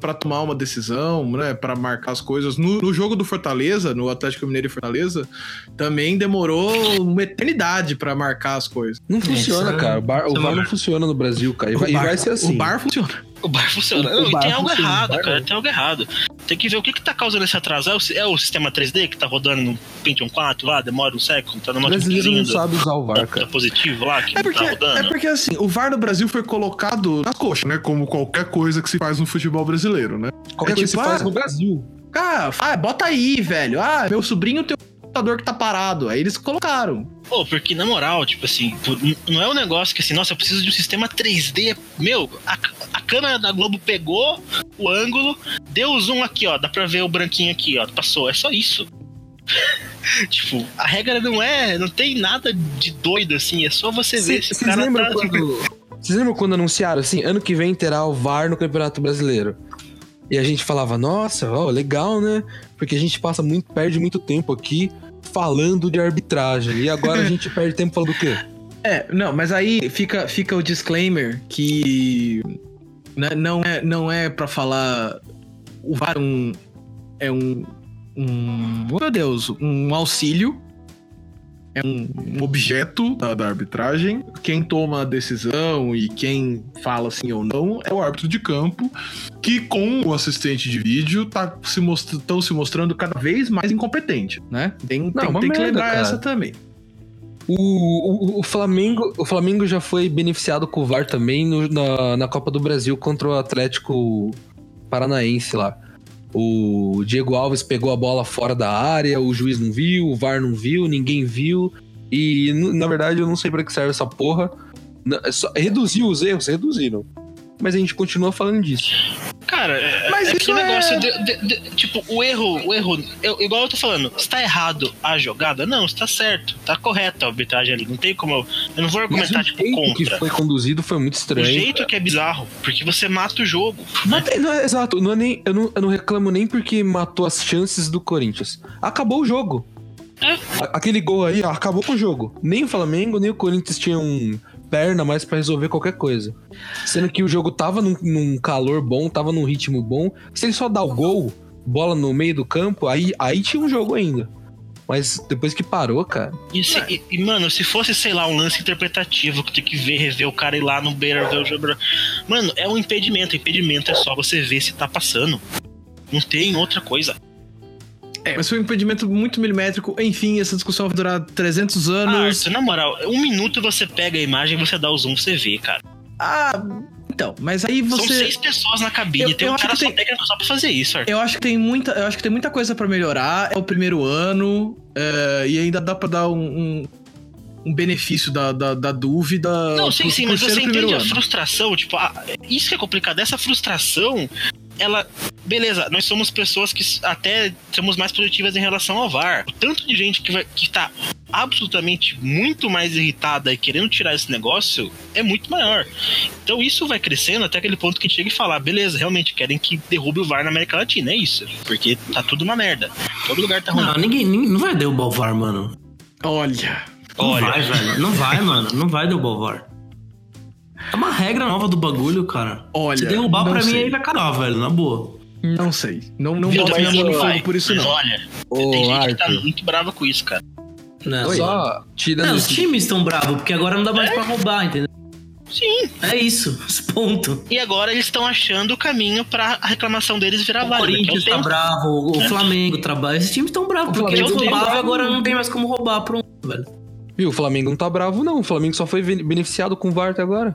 pra tomar uma decisão, né? Pra marcar as coisas. No, no jogo do Fortaleza, no Atlético Mineiro e Fortaleza, também demorou uma eternidade pra marcar as coisas. Não funciona, isso é- cara. O, bar, o é uma não funciona no Brasil, cara. E vai, e bar, vai ser assim. O bar funciona. O bar funciona. O- e bar tem algo funciona, errado, cara. não. Tem algo errado. Tem que ver o que, que tá causando esse atraso. É o, é o sistema 3D que tá rodando no Pentium 4 lá, demora um século, tá no O brasileiro não do- sabe usar o VAR, da cara. positivo lá, que É porque, tá é rodando. porque assim, o VAR no Brasil foi colocado nas coxas, né? Como qualquer coisa que se faz no futebol brasileiro, né? Qualquer É coisa tipo, se faz ah, no Brasil. Ah, ah, bota aí, velho. Ah, meu sobrinho tem um computador que tá parado. Aí eles colocaram. Pô, porque na moral, tipo assim, por- não é um negócio que assim, nossa, eu preciso de um sistema 3D. Meu, a, a câmera da Globo pegou o ângulo, deu o zoom aqui, ó. Dá pra ver o branquinho aqui, ó. Passou. É só isso. tipo, a regra não é. Não tem nada de doido assim. É só você ver se o Vocês cara lembram, tá. quando, vocês lembram quando anunciaram assim, ano que vem terá o VAR no Campeonato Brasileiro? E a gente falava, nossa, ó, legal, né? Porque a gente passa muito, perde muito tempo aqui falando de arbitragem. E agora a gente perde tempo falando do quê? É, não, mas aí fica, fica o disclaimer que né, não é, não é para falar o VAR é um, é um, um, meu Deus, um auxílio é um, um objeto da, da arbitragem. Quem toma a decisão e quem fala sim ou não é o árbitro de campo, que com o assistente de vídeo tá se estão se mostrando cada vez mais incompetente, né? Tem, Não, tem, tem que merda, lembrar cara. essa também. O, o, o Flamengo, o Flamengo já foi beneficiado com o VAR também no- na, na Copa do Brasil contra o Atlético Paranaense lá. O Diego Alves pegou a bola fora da área, o juiz não viu, o VAR não viu, ninguém viu. E na verdade eu não sei pra que serve essa porra. Reduziu os erros, reduziram. Mas a gente continua falando disso. Cara, é, Mas é que o negócio. é- de- de- de- tipo, o erro, o erro. eu- igual eu tô falando, está errado a jogada? Não, está certo. Tá correta a arbitragem ali. Não tem como eu. Eu não vou Mas argumentar, o tipo, jeito que contra. foi conduzido foi muito O estranho. jeito que é bizarro, porque você mata o jogo. Não tem- não é- exato, não é nem, eu, não, eu não reclamo nem porque matou as chances do Corinthians. Acabou o jogo. É. Aquele gol aí, ó, acabou com o jogo. Nem o Flamengo, nem o Corinthians tinham perna mais pra resolver qualquer coisa. Sendo que o jogo tava num, num calor bom, tava num ritmo bom. Se ele só dá o gol, bola no meio do campo, aí, aí tinha um jogo ainda. Mas depois que parou, cara. E, se- e- e, mano, se fosse, sei lá, um lance interpretativo que tem que ver, rever o cara ir lá no beira, ver o jogo. Mano, é um impedimento. Impedimento é só você ver se tá passando. Não tem outra coisa. É, mas foi um impedimento muito milimétrico. Enfim, essa discussão vai durar 300 Ah, anos. Arthur, na moral, um minuto você pega a imagem, você dá o zoom, você vê, cara. Ah, então, mas aí São você. seis pessoas na cabine, Eu- tem eu um cara que só tem- técnico só pra fazer isso, Arthur. Eu acho que tem muita, eu acho que tem muita coisa pra melhorar. É o primeiro ano é, e ainda dá pra dar um, um, um benefício da, da, da dúvida. Não, sim, por- sim, por mas você entende a ano. frustração, tipo, ah, isso que é complicado, essa frustração, ela. Beleza, nós somos pessoas que até somos mais produtivas em relação ao VAR. O tanto de gente que, vai, que tá absolutamente muito mais irritada e querendo tirar esse negócio é muito maior. Então isso vai crescendo até aquele ponto que chega e falar, beleza, realmente querem que derrube o VAR na América Latina, é isso. Porque tá tudo uma merda. Todo lugar tá ruim. Não, ninguém, ninguém não vai derrubar o VAR, mano. Olha. Não Olha. vai, velho. Não vai, mano. Não vai derrubar o VAR. É uma regra nova do bagulho, cara. Olha, Se derrubar pra mim sei. aí vai cagar, velho, na boa. Não sei. Não, não Viu, boto minha mão no fogo por isso, mas não. Olha, Ô, tem gente que tá Arthur. muito brava com isso, cara. Não, Só tirando. Não, os times estão bravos, porque agora não dá mais pra roubar, entendeu? Sim. É isso, ponto. E agora eles estão achando o caminho pra a reclamação deles virar válida. é o Corinthians tá bravo, o o Flamengo tá bravo. Esses times estão bravos, porque eles roubavam e agora não tem mais como roubar, pronto, velho. Viu, o Flamengo não tá bravo, não. O Flamengo só foi ben- beneficiado com o VAR até agora.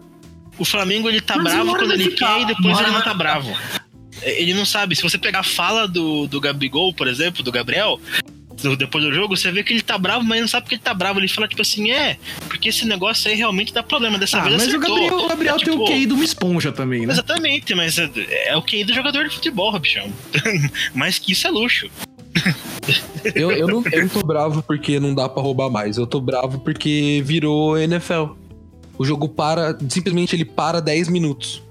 O Flamengo ele tá Mas bravo quando ele ficar, quer e depois ele não tá bravo. Ele não sabe. Se você pegar a fala do, do Gabigol, por exemplo, do Gabriel, depois do jogo, você vê que ele tá bravo, mas não sabe porque ele tá bravo. Ele fala tipo assim, é, porque esse negócio aí realmente dá problema. Dessa Ah, vez mas o acertou. Gabriel, o Gabriel É, tem o tipo, QI de uma esponja também, né? Exatamente, mas é, é o QI do jogador de futebol, bichão. mais que isso é luxo. Eu, eu, não, eu não tô bravo porque não dá pra roubar mais. Eu tô bravo porque virou NFL. O jogo para, simplesmente ele para 10 minutos.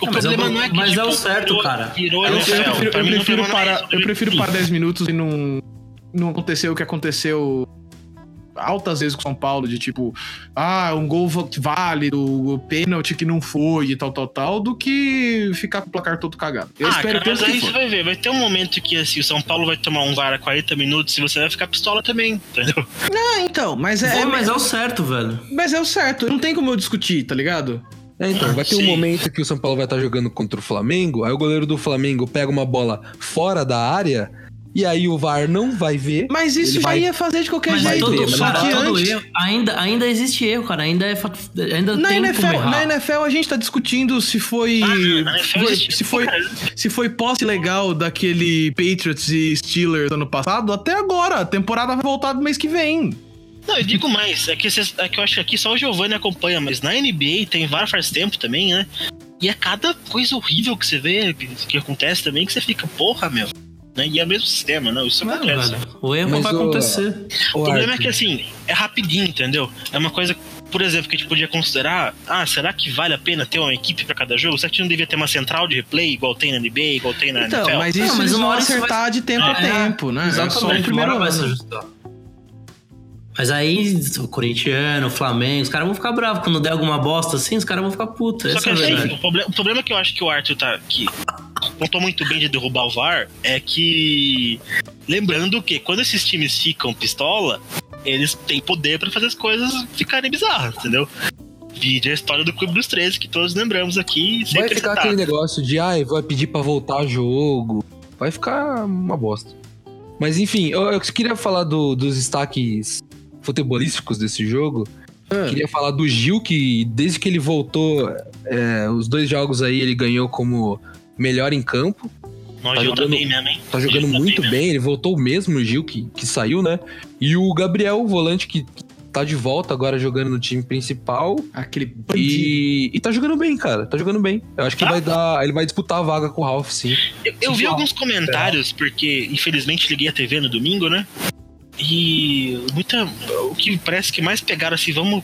O Não, mas problema é o- não é que mas é tipo, o certo, virou- cara. Virou É o Eu, NFL. eu prefiro, eu prefiro é eu prefiro parar 10 minutos e não, não aconteceu o que aconteceu altas vezes com São Paulo, de tipo, ah, um gol válido, o pênalti que não foi e tal, tal, tal, do que ficar com o placar todo cagado. Eu ah, espero cara, mas aí você vai ver, vai ter um momento que assim, o São Paulo vai tomar um VAR a 40 minutos e você vai ficar pistola também, entendeu? Ah, então, mas é, Pô, mas é o certo, velho. mas é o certo, não tem como eu discutir, tá ligado? É, então, vai ter um Sim. momento que o São Paulo vai estar jogando contra o Flamengo, aí o goleiro do Flamengo pega uma bola fora da área, e aí o VAR não vai ver. Mas isso já vai- ia fazer de qualquer Mas jeito. ver, todo, mas só cara, que todo antes, erro, ainda, ainda existe erro, cara. Ainda é ainda na tem como NFL, errar. na NFL a gente tá discutindo se foi, Ah, se foi se foi posse legal daquele Patriots e Steelers ano passado até agora. A temporada vai voltar no mês que vem. Não, eu digo mais, é que, vocês- é que eu acho que aqui só o Giovanni acompanha, mas na NBA tem VAR faz tempo também, né? E é cada coisa horrível que você vê, que, que acontece também, que você fica, porra, meu. Né? E é o mesmo sistema, não? Isso Não, acontece. velho. O erro Mas vai o- acontecer. O problema é que assim, é rapidinho, entendeu? É uma coisa, por exemplo, que a gente podia considerar, ah, será que vale a pena ter uma equipe pra cada jogo? Será que não devia ter uma central de replay igual tem na NBA, igual tem na Então, NFL? mas isso Não, mas eles uma vão hora acertar vai- de tempo a É, tempo, né? É só o Exatamente, primeiro vai se ajustar. Mas aí, o corintiano, o Flamengo, os caras vão ficar bravos. Quando der alguma bosta assim, os caras vão ficar putos. Só que é a assim, o, problema, o problema que eu acho que o Arthur tá. que contou muito bem de derrubar o VAR é que. Lembrando que quando esses times ficam pistola, eles têm poder pra fazer as coisas ficarem bizarras, entendeu? Vídeo a história do Clube dos 13, que todos lembramos aqui. Vai ficar citado. aquele negócio de, ai, vai pedir pra voltar jogo. Vai ficar uma bosta. Mas enfim, eu, eu queria falar do- dos destaques futebolísticos desse jogo. Ah. Queria falar do Gil, que desde que ele voltou, é, os dois jogos aí ele ganhou como melhor em campo. Nós Tá Gil jogando- também mesmo, hein? Tá jogando Gil tá muito mesmo. bem, ele voltou mesmo, o Gil, que, que saiu, né? E o Gabriel, o volante, que tá de volta agora jogando no time principal. Aquele bandido. E, e tá jogando bem, cara. Tá jogando bem. Eu acho que Tá? vai dar. Ele vai disputar a vaga com o Ralph, sim. Eu, eu vi alguns comentários, porque infelizmente liguei a TV no domingo, né? E muita. O que parece que mais pegaram assim, vamos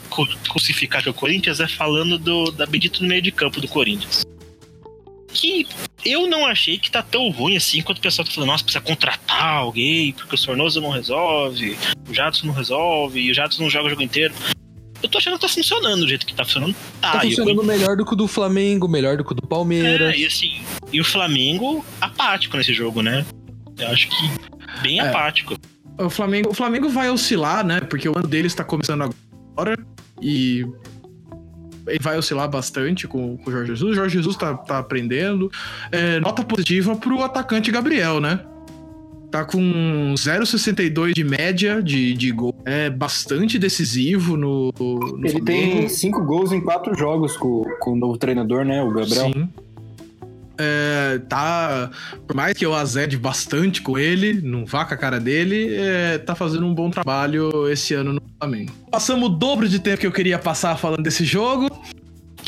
crucificar que é o Corinthians, é falando do, da Benedito no meio de campo do Corinthians. Que eu não achei que tá tão ruim assim quanto o pessoal tá falando, nossa, precisa contratar alguém, porque o Sornoso não resolve, o Jadson não resolve, e o Jadson não joga o jogo inteiro. Eu tô achando que tá funcionando do jeito que tá funcionando. Tá, Tá funcionando melhor do que o do Flamengo, melhor do que o do Palmeiras. é, e assim, e o Flamengo apático nesse jogo, né? Eu acho que bem É. apático. O Flamengo, o Flamengo vai oscilar, né? Porque o ano deles tá começando agora e ele vai oscilar bastante com, com o Jorge Jesus. O Jorge Jesus tá, tá aprendendo. É, nota positiva pro atacante Gabriel, né? Tá com 0,62 de média de, de gol. É bastante decisivo no, no Ele tem Flamengo. cinco gols em quatro jogos com, com o novo treinador, né? O Gabriel. Sim. É, tá. Por mais que eu azede bastante com ele, não vá com a cara dele, é, tá fazendo um bom trabalho esse ano no Flamengo. Passamos o dobro de tempo que eu queria passar falando desse jogo.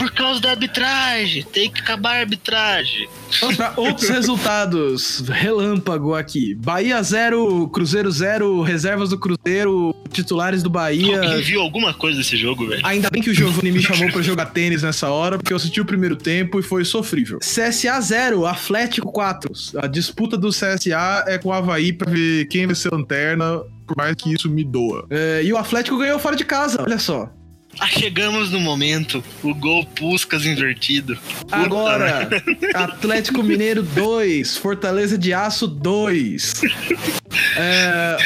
Por causa da arbitragem, tem que acabar a arbitragem. Vamos pra outros resultados. Relâmpago aqui. Bahia 0, Cruzeiro 0, reservas do Cruzeiro, titulares do Bahia. Alguém viu alguma coisa desse jogo, velho? Ainda bem que o Giovanni me chamou pra jogar tênis nessa hora, porque eu assisti o primeiro tempo e foi sofrível. CSA 0, Atlético 4. A disputa do CSA é com o Havaí pra ver quem vai ser lanterna, por mais que isso me doa. É, e o Atlético ganhou fora de casa, olha só. Ah, chegamos no momento, o gol Puscas invertido. Puta Agora, merda. Atlético Mineiro 2, Fortaleza de Aço 2. É,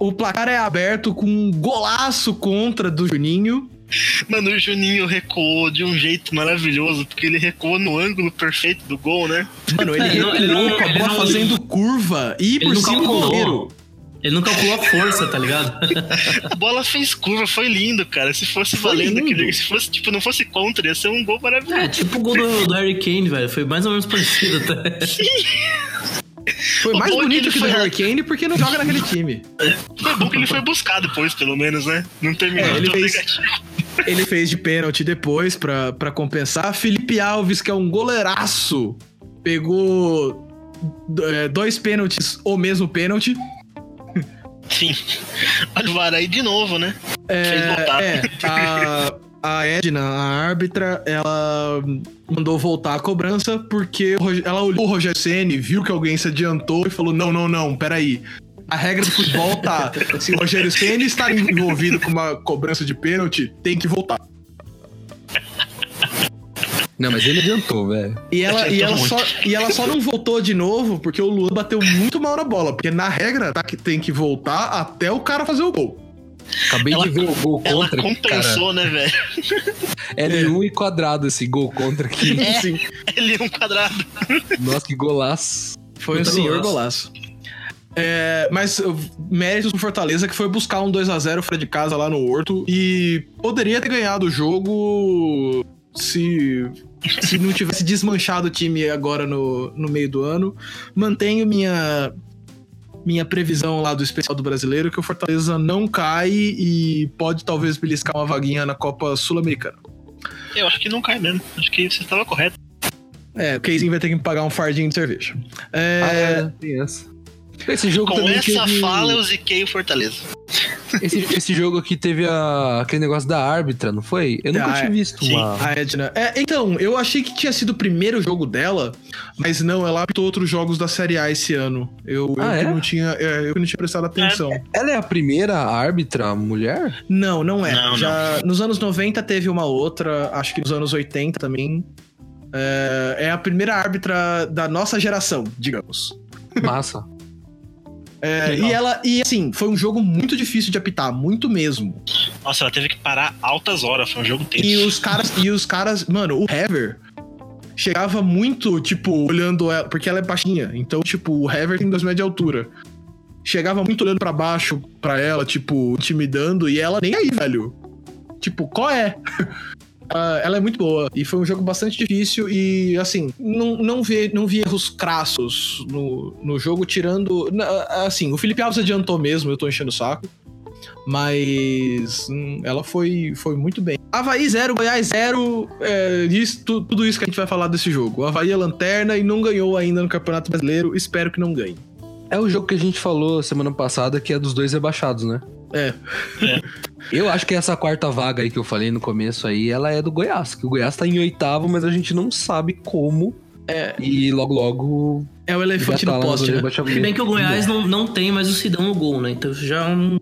o, o placar é aberto com um golaço contra do Juninho. Mano, o Juninho recuou de um jeito maravilhoso, porque ele recuou no ângulo perfeito do gol, né? Mano, ele É, ele não- ele recuou não- com a bola não- fazendo curva e por não cima do goleiro. Ele não calculou a força, tá ligado? A bola fez curva, foi lindo, cara. Se fosse Foi valendo lindo. aquele. Se fosse, tipo, não fosse contra, ia ser um gol maravilhoso. É, tipo o gol do, do Harry Kane, velho. Foi mais ou menos parecido até. Foi O mais é que bonito ele que o do foi- Harry Kane porque não joga naquele time. Foi bom que ele foi buscar depois, pelo menos, né? Não terminou É, ele tão fez- negativo. Ele fez de pênalti depois pra, pra compensar. Felipe Alves, que é um goleiraço, pegou é, dois pênaltis, ou mesmo pênalti. Sim. Aí de novo, né? Fez voltar. É, a, a Edna, a árbitra, ela mandou voltar a cobrança porque ela olhou o Rogério Ceni, viu que alguém se adiantou e falou: não, não, não, peraí. A regra do futebol tá. Se o Rogério Ceni está envolvido com uma cobrança de pênalti, tem que voltar. Não, mas ele adiantou, velho. E ela, e, ela Muito. só, e ela só não voltou de novo porque o Luan bateu muito mal na bola. Porque na regra tá que tem que voltar até o cara fazer o gol. Acabei Ela- de ver o gol Ela contra. compensou, né, velho? Cara, L1 e quadrado esse gol contra aqui. Sim, Ele é um quadrado. Nossa, que golaço. foi um Puta senhor golaço. golaço. É, mas méritos do Fortaleza que foi buscar um 2 a 0 fora de casa lá no Horto e poderia ter ganhado o jogo se, se não tivesse desmanchado o time agora no, no meio do ano. Mantenho minha minha previsão lá do especial do brasileiro que o Fortaleza não cai e pode talvez beliscar uma vaguinha na Copa Sul-Americana. Eu acho que não cai mesmo. Acho que você estava correto. É, o Keizinho vai ter que me pagar um fardinho de cerveja. É, Ah, é, tem essa. Esse jogo Com essa teve... fala, eu ziquei o Fortaleza. Esse, esse jogo aqui teve a- aquele negócio da árbitra, não foi? Eu nunca Ah, tinha é. visto Sim. uma... A Edna. É, então, eu achei que tinha sido o primeiro jogo dela, mas não, ela apitou outros jogos da Série A esse ano. Eu, eu Ah, que é? não tinha, é, eu que não tinha prestado atenção. Ela é a primeira árbitra mulher? Não, não é. Não, Já nos anos 90 teve uma outra, acho que nos anos 80 também. É, é a primeira árbitra da nossa geração, digamos. Massa. É, e ela, e assim, foi um jogo muito difícil de apitar, muito mesmo. Nossa, ela teve que parar altas horas, foi um jogo tenso. E os caras, e os caras, mano, o Hever chegava muito, tipo, olhando ela, porque ela é baixinha. Então, tipo, o Hever tem dois metros de altura. Chegava muito olhando pra baixo pra ela, tipo, intimidando, e ela nem aí, velho. Tipo, qual é? Ah, ela é muito boa. E foi um jogo bastante difícil e, assim, não, não, vi, não vi erros crassos no, no jogo, tirando. Assim, o Felipe Alves adiantou mesmo, eu tô enchendo o saco. Mas hum, ela foi, foi muito bem. Havaí 0, Goiás 0. É, isso, tu- tudo isso que a gente vai falar desse jogo. Havaí é lanterna e não ganhou ainda no Campeonato Brasileiro. Espero que não ganhe. É o jogo que a gente falou semana passada, que é dos dois rebaixados, né? É. Eu acho que essa quarta vaga aí que eu falei no começo aí, ela é do Goiás. Que o Goiás tá em oitavo, mas a gente não sabe como. É. E logo, logo. É o elefante tá no na poste, né? Se bem que o Goiás não, não tem mais o Sidão no gol, né? Então já é, um-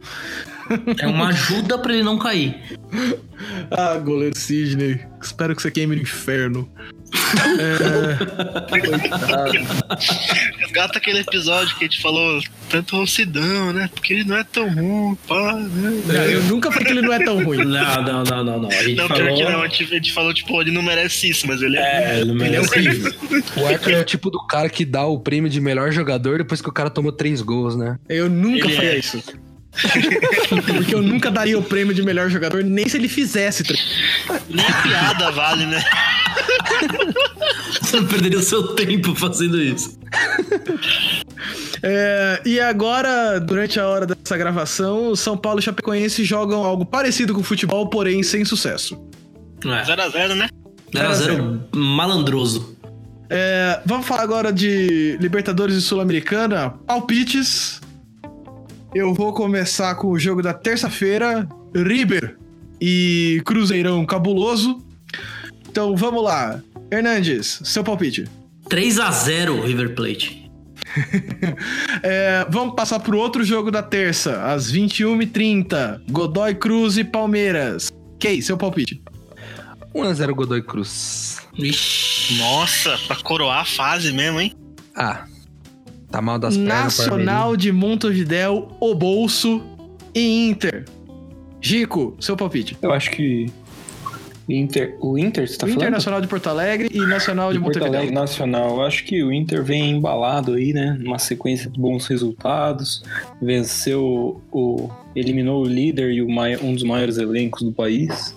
é uma ajuda pra ele não cair. Ah, goleiro Sidney. Espero que você queime no inferno. Resgata aquele episódio que a gente falou tanto o Sidão, né? Porque ele não é tão ruim, pá, né? Não, eu nunca falei que ele não é tão ruim. Não, não, não, não, não. A gente Não, falou... pior que não, a gente, a gente falou, tipo, ele não merece isso, mas ele é. É, ele Ele é horrível. O Arthur é o tipo do cara que dá o prêmio de melhor jogador depois que o cara tomou três gols, né? Eu nunca Ele faria é. isso. Porque eu nunca daria o prêmio de melhor jogador, nem se ele fizesse. Nem a piada vale, né? Você perderia o seu tempo fazendo isso. É, e agora, durante a hora dessa gravação, o São Paulo e Chapecoense jogam algo parecido com futebol, porém sem sucesso. É. 0x0, né? 0x0 malandroso. É, vamos falar agora de Libertadores e Sul-Americana. Palpites. Eu vou começar com o jogo da terça-feira. River e Cruzeirão cabuloso. Então vamos lá. Hernandes, seu palpite. 3x0 River Plate. É, vamos passar pro outro jogo da terça, às 21h30. Godoy Cruz e Palmeiras. Key, seu palpite. 1x0 Godoy Cruz. Ixi. Nossa, pra coroar a fase mesmo, hein? Ah. Tá mal das pernas. Nacional de Montevidéu, O Bolso e Inter. Gico, seu palpite. Eu acho que. Inter, o Inter, você tá falando? Internacional de Porto Alegre e Nacional de De Porto Montevidéu. Alegre Nacional. Eu acho que o Inter vem embalado aí, né? Numa sequência de bons resultados. Venceu o. eliminou o líder e o mai- um dos maiores elencos do país.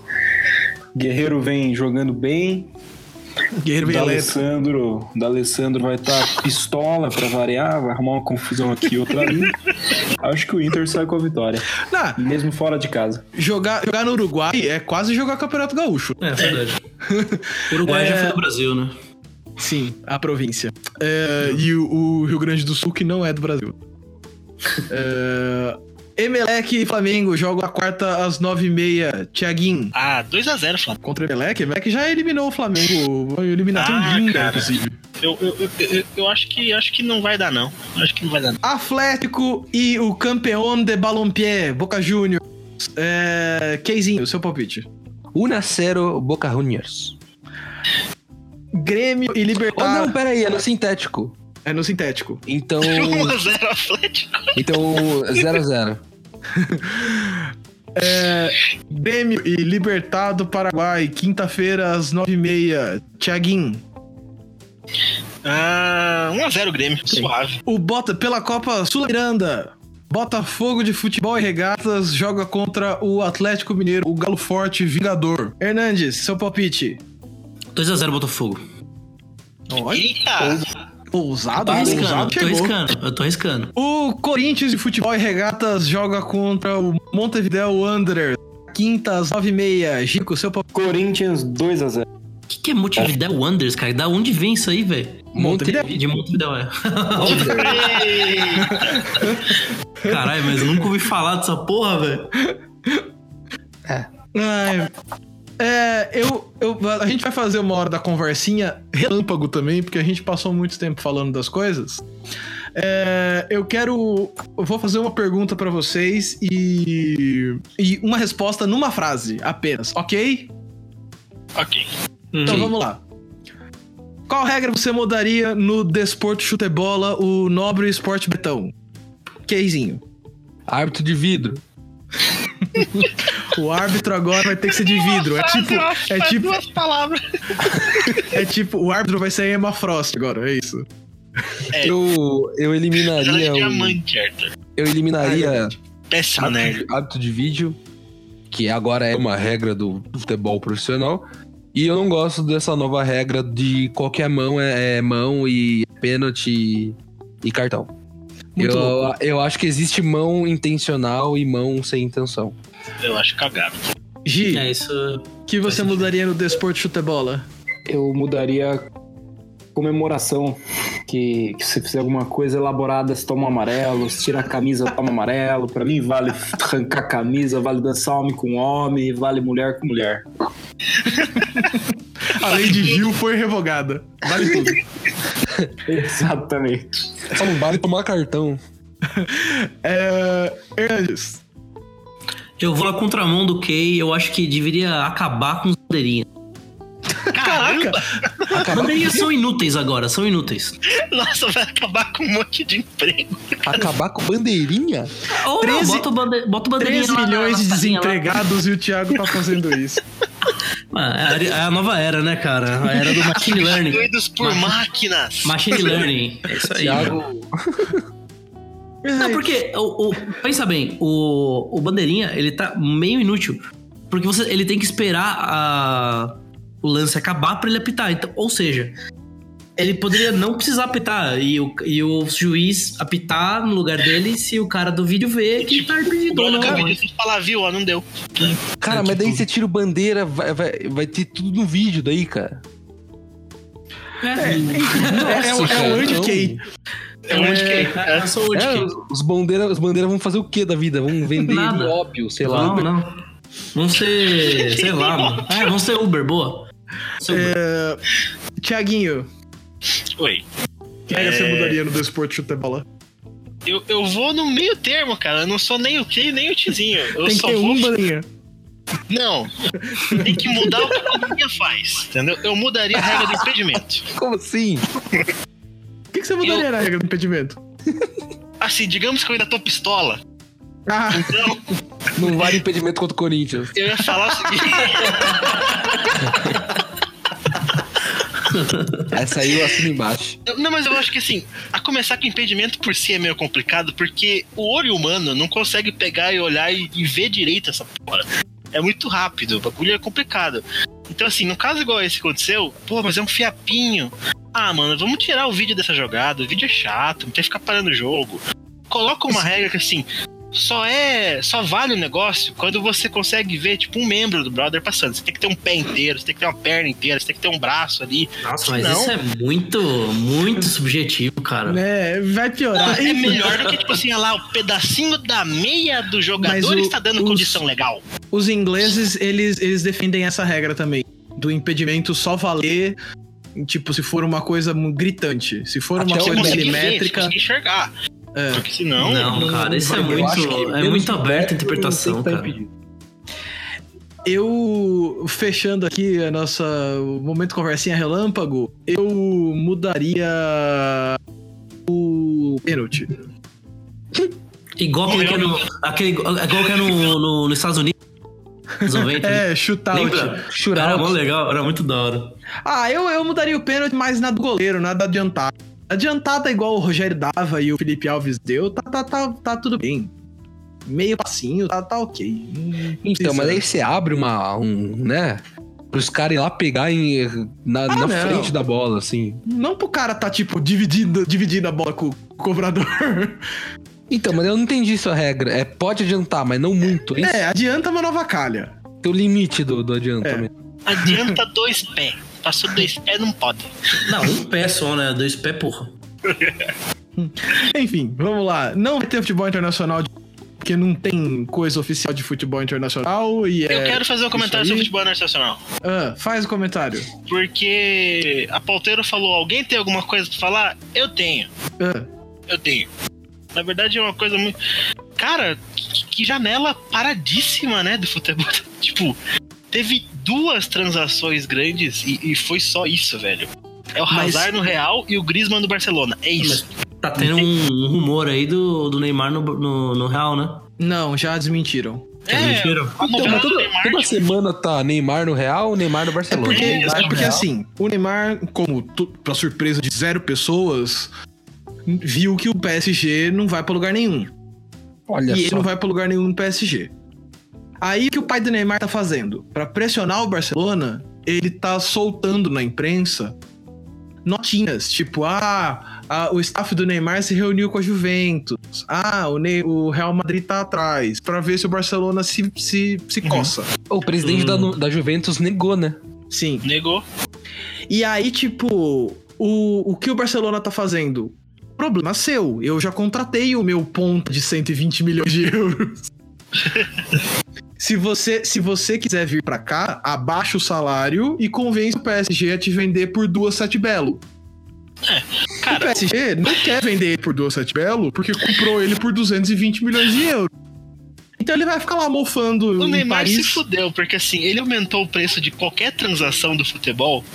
Guerreiro vem jogando bem. Guerreiro O bem lento. D'Alessandro, D'Alessandro vai estar pistola pra variar, vai arrumar uma confusão aqui e outra ali. Acho que o Inter sai com a vitória, Não, mesmo fora de casa. jogar, jogar no Uruguai é quase jogar Campeonato Gaúcho. É verdade. O Uruguai já É. foi do Brasil, né? Sim, a província. É, e o, o Rio Grande do Sul, que não é do Brasil. É, Emelec e Flamengo jogam a quarta às nove e meia. Tiaguinho Ah, 2x0, Flamengo. contra o Emelec. Emelec já eliminou o Flamengo. Uma eliminação Ah, linda, cara. inclusive. Eu, eu, eu, eu, acho, que, acho que não vai dar, não. Acho que não vai dar, não. Atlético e o campeão de Ballonpié, Boca Juniors. É, Keizinho, seu palpite. 1x0 Boca Juniors. Grêmio e Oh, Libertar. não, pera aí, é no sintético. É no sintético. Então. 1x0 Atlético. então, 0x0. Grêmio e Libertar do Paraguai, quinta-feira às nove e meia. Tiaguinho. Ah, 1x0 Grêmio, suave. O Bota pela Copa Sul-Miranda. Botafogo de Futebol e Regatas joga contra o Atlético Mineiro, o Galo Forte Vingador. Hernandes, seu palpite. 2x0 Botafogo. Eita! Ousado, Tô arriscando, ousado tô arriscando, eu tô arriscando. O Corinthians de Futebol e Regatas joga contra o Montevideo Wanderers. Quinta às nove e meia. Gico, seu palpite. Corinthians 2x0. O que, que é Montevideo Wonders, cara? Da onde vem isso aí, velho? Montevideo. De Montevideo, é. Caralho, mas eu nunca ouvi falar dessa porra, velho. Ai, é, eu, eu, a gente vai fazer uma hora da conversinha relâmpago também, porque a gente passou muito tempo falando das coisas. É, eu quero. Eu vou fazer uma pergunta pra vocês e, e uma resposta numa frase apenas, ok? Ok. Então vamos lá. Qual regra você mudaria no Desporto Chutebola, o Nobre Esporte Betão? Keizinho. Árbitro de vidro. O árbitro agora vai ter que ser de vidro. É tipo, é tipo, duas palavras. é tipo, o árbitro vai ser Emma Frost agora, é isso. É. Eu, eu é eliminaria. diamante, Arthur. eu eliminaria Péssima nerd. hábito, hábito de vídeo, que agora é uma regra do, do futebol profissional. E eu não gosto dessa nova regra de qualquer mão é, é mão e pênalti e cartão. Muito eu, louco. eu acho que existe mão intencional e mão sem intenção. Eu acho cagado. Gi, É isso. o que você mudaria no desporto de futebola? Eu mudaria comemoração. Que, que se fizer alguma coisa elaborada, se toma amarelo, se tira a camisa, toma amarelo. Pra mim, vale arrancar a camisa, vale dançar homem com homem, vale mulher com mulher. A lei de Gil foi revogada. Vale tudo. Exatamente. Só não vale tomar cartão. É... Hernandes. Eu vou na contramão do Kay, eu acho que deveria acabar com os bandeirinhas. Caraca! Bandeirinhas são inúteis agora, são inúteis. Nossa, vai acabar com um monte de emprego. Acabar com bandeirinha? Ou 13 não, bota, o bande... bota o bandeirinha 3 lá na- milhões de salinha lá. desempregados e o Thiago tá fazendo isso. Ah, É a, é a nova era, né, cara? A era do machine learning. Doidos por máquinas. Machine learning. É isso aí. Thiago. Não, porque, o, o- pensa bem, o, o bandeirinha, ele tá meio inútil. Porque você, ele tem que esperar a, o lance acabar pra ele apitar. Então, ou seja, ele poderia não precisar apitar e o, e o juiz apitar no lugar dele se o cara do vídeo vê que tá O impedido ou dono não. vídeo tem que falar, viu, ó, não deu. Cara, É, mas daí tipo- você tira o bandeira, vai, vai, vai ter tudo no vídeo daí, cara. É, É, é, o- é cara, o não. anti-Kay. É um de é, que. é, sou o É, de os- bandeiras os bandeira vão fazer o que da vida? Vão vender Nada. óbvio, sei lá. Não, não. Vão ser, sei lá, mano. É, vão ser Uber, boa. É... Tiaguinho, Oi. que regra você É. mudaria no desporto de futebola? Eu, eu vou no meio termo, cara. Eu não sou nem o K, nem o Tzinho. Eu Tem que só ter vou. um bandeirinha. Não. Tem que mudar o que a academia faz. Entendeu? Eu mudaria a regra do impedimento. Como assim? O que, que você mudaria na regra do impedimento? Assim, digamos que eu ainda tô pistola. Ah, Então, Não vale impedimento contra o Corinthians. eu ia falar o seguinte. Essa aí eu assino embaixo. Não, mas eu acho que assim, a começar com impedimento por si é meio complicado, porque o olho humano não consegue pegar e olhar e, e ver direito essa porra. É muito rápido, o bagulho é complicado. Então, assim, no caso igual esse que aconteceu, pô, mas é um fiapinho. Ah, mano, vamos tirar o vídeo dessa jogada, o vídeo é chato, não tem que ficar parando o jogo. Coloca uma regra que assim. Só é. Só vale o negócio quando você consegue ver, tipo, um membro do brother passando. Você tem que ter um pé inteiro, você tem que ter uma perna inteira, você tem que ter um braço ali. Nossa, mas Não. isso é muito, muito subjetivo, cara. né? Vai piorar. É Enfim, melhor do que, tipo assim, olha lá, o pedacinho da meia do jogador Mas o- está dando os- condição legal. Os ingleses, eles, eles defendem essa regra também. Do impedimento só valer, tipo, se for uma coisa gritante. Se for uma Até o coisa ver, milimétrica. conseguir enxergar. É. Porque senão. Não, cara, isso é muito, é muito aberta a interpretação, não cara. tá impedido. Eu, fechando aqui a nossa o momento conversinha relâmpago, eu mudaria o pênalti. Igual aquele que é no, aquele, igual que é no, no- nos Estados Unidos. Nos 90. É, shootout. Lembra? Shootout. Era mó legal, era muito da hora. Ah, eu, eu mudaria o pênalti, mas na do goleiro, nada adiantada. Adiantada igual o Rogério dava e o Felipe Alves deu, tá, tá, tá, tá tudo bem. Meio passinho, tá, tá ok. Não Então, mas aí você abre uma. Um, né? Pros caras ir lá pegar em- na, na não. frente da bola, assim. Não pro cara tá, tipo, dividindo, dividindo a bola com o cobrador. Então, mas eu não entendi sua regra. É pode adiantar, mas não muito. Esse É, adianta uma nova calha. é o limite do, do adiantamento. Adianta dois pés. Passou dois pés, não pode. Não, um pé só, né? Dois pés, porra. Enfim, vamos lá. Não vai ter futebol internacional porque não tem coisa oficial de futebol internacional e é... Eu quero fazer um comentário sobre futebol nacional. Ah, faz o comentário. Porque a pauteira falou: alguém tem alguma coisa pra falar? Eu tenho. Ah, Eu tenho. Na verdade é uma coisa muito. Cara, que, que janela paradíssima, né, do futebol. tipo, teve duas transações grandes e, e foi só isso, velho. É o Mas- Hazard no Real e o Griezmann no Barcelona. É isso. Tá tendo um, um rumor aí do, do Neymar no, no, no Real, né? Não, já desmentiram. É, mentira. a Então, mas toda, Neymar, toda tipo, semana tá Neymar no Real, Neymar no É Barcelona. porque, Neymar é porque assim, o Neymar, como tu, pra surpresa de zero pessoas, viu que o PSG não vai pra lugar nenhum. Olha e ele só. não vai pra lugar nenhum no PSG. Aí o que o pai do Neymar tá fazendo? Pra pressionar o Barcelona, ele tá soltando na imprensa notinhas, tipo, ah, ah, o staff do Neymar se reuniu com a Juventus. Ah, o, Ney- o Real Madrid tá atrás, pra ver se o Barcelona se, se, se coça. O presidente da, Hum. da Juventus negou, né? Sim. Negou. E aí, tipo, o, o que o Barcelona tá fazendo? Problema seu. Eu já contratei o meu ponto de 120 milhões de euros. se, você, se você quiser vir pra cá, abaixa o salário e convence o PSG a te vender por duas sete belo. O Cara, PSG não quer vender ele por duas sete belo porque comprou ele por 220 milhões de euros. Então ele vai ficar lá mofando o em Neymar se Paris. fudeu, porque assim, ele aumentou o preço de qualquer transação do futebol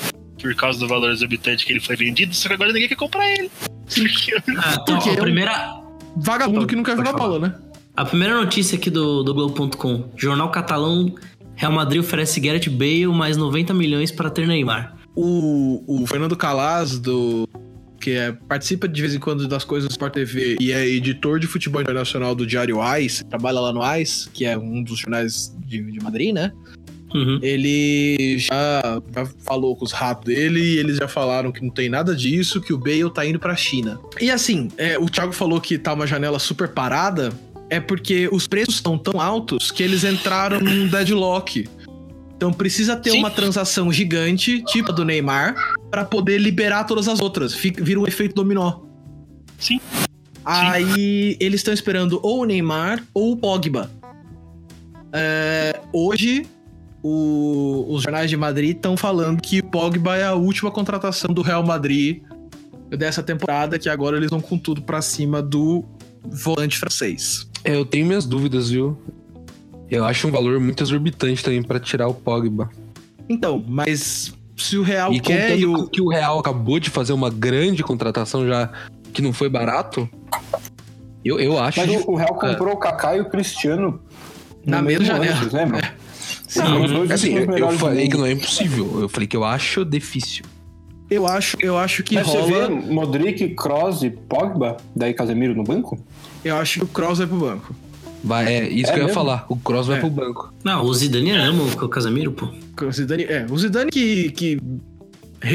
por causa do valor exorbitante que ele foi vendido, só que agora ninguém quer comprar ele. Porque Ah, então, Porque a eu- primeira, Vagabundo que não quer jogar bola, né? A primeira notícia aqui do, do Globo.com. Jornal catalão, Real Madrid oferece Gareth Bale mais 90 milhões para ter Neymar. o, o Fernando Calaz, do, que é, participa de vez em quando das coisas do Sport TV e é editor de futebol internacional do Diário AIS, trabalha lá no AIS, que é um dos jornais de, de Madrid, né? Uhum. Ele já, já falou com os ratos dele e eles já falaram que não tem nada disso, que o Bale tá indo pra China. E assim, é, o Thiago falou que tá uma janela super parada, é porque os preços estão tão altos que eles entraram num deadlock. Então precisa ter Sim. uma transação gigante, tipo a do Neymar, pra poder liberar todas as outras. Fica, vira um efeito dominó. Sim. Aí eles estão esperando ou o Neymar ou o Pogba. É, hoje, o- os jornais de Madrid estão falando que o Pogba é a última contratação do Real Madrid dessa temporada, que agora eles vão com tudo pra cima do volante francês. É, eu tenho minhas dúvidas, viu? Eu acho um valor muito exorbitante também pra tirar o Pogba. Então, mas se o Real e quer contando e o, que o Real acabou de fazer uma grande contratação já que não foi barato, eu, eu acho... Mas o, Real comprou o Kaká e o Cristiano Na mesma janela. vocês lembram? Sim, Não, Assim, eu, falei que não é impossível. Eu falei que eu acho difícil. Eu acho, eu acho que Mas você vê rola. Modric, Kroos e Pogba, daí Casemiro no banco? Eu acho que o Kroos vai pro banco. Vai, é isso É que eu ia mesmo? falar. O Cross vai É. pro banco. Não, o Zidane ama o Casemiro, pô. O Zidane, é, o Zidane que, que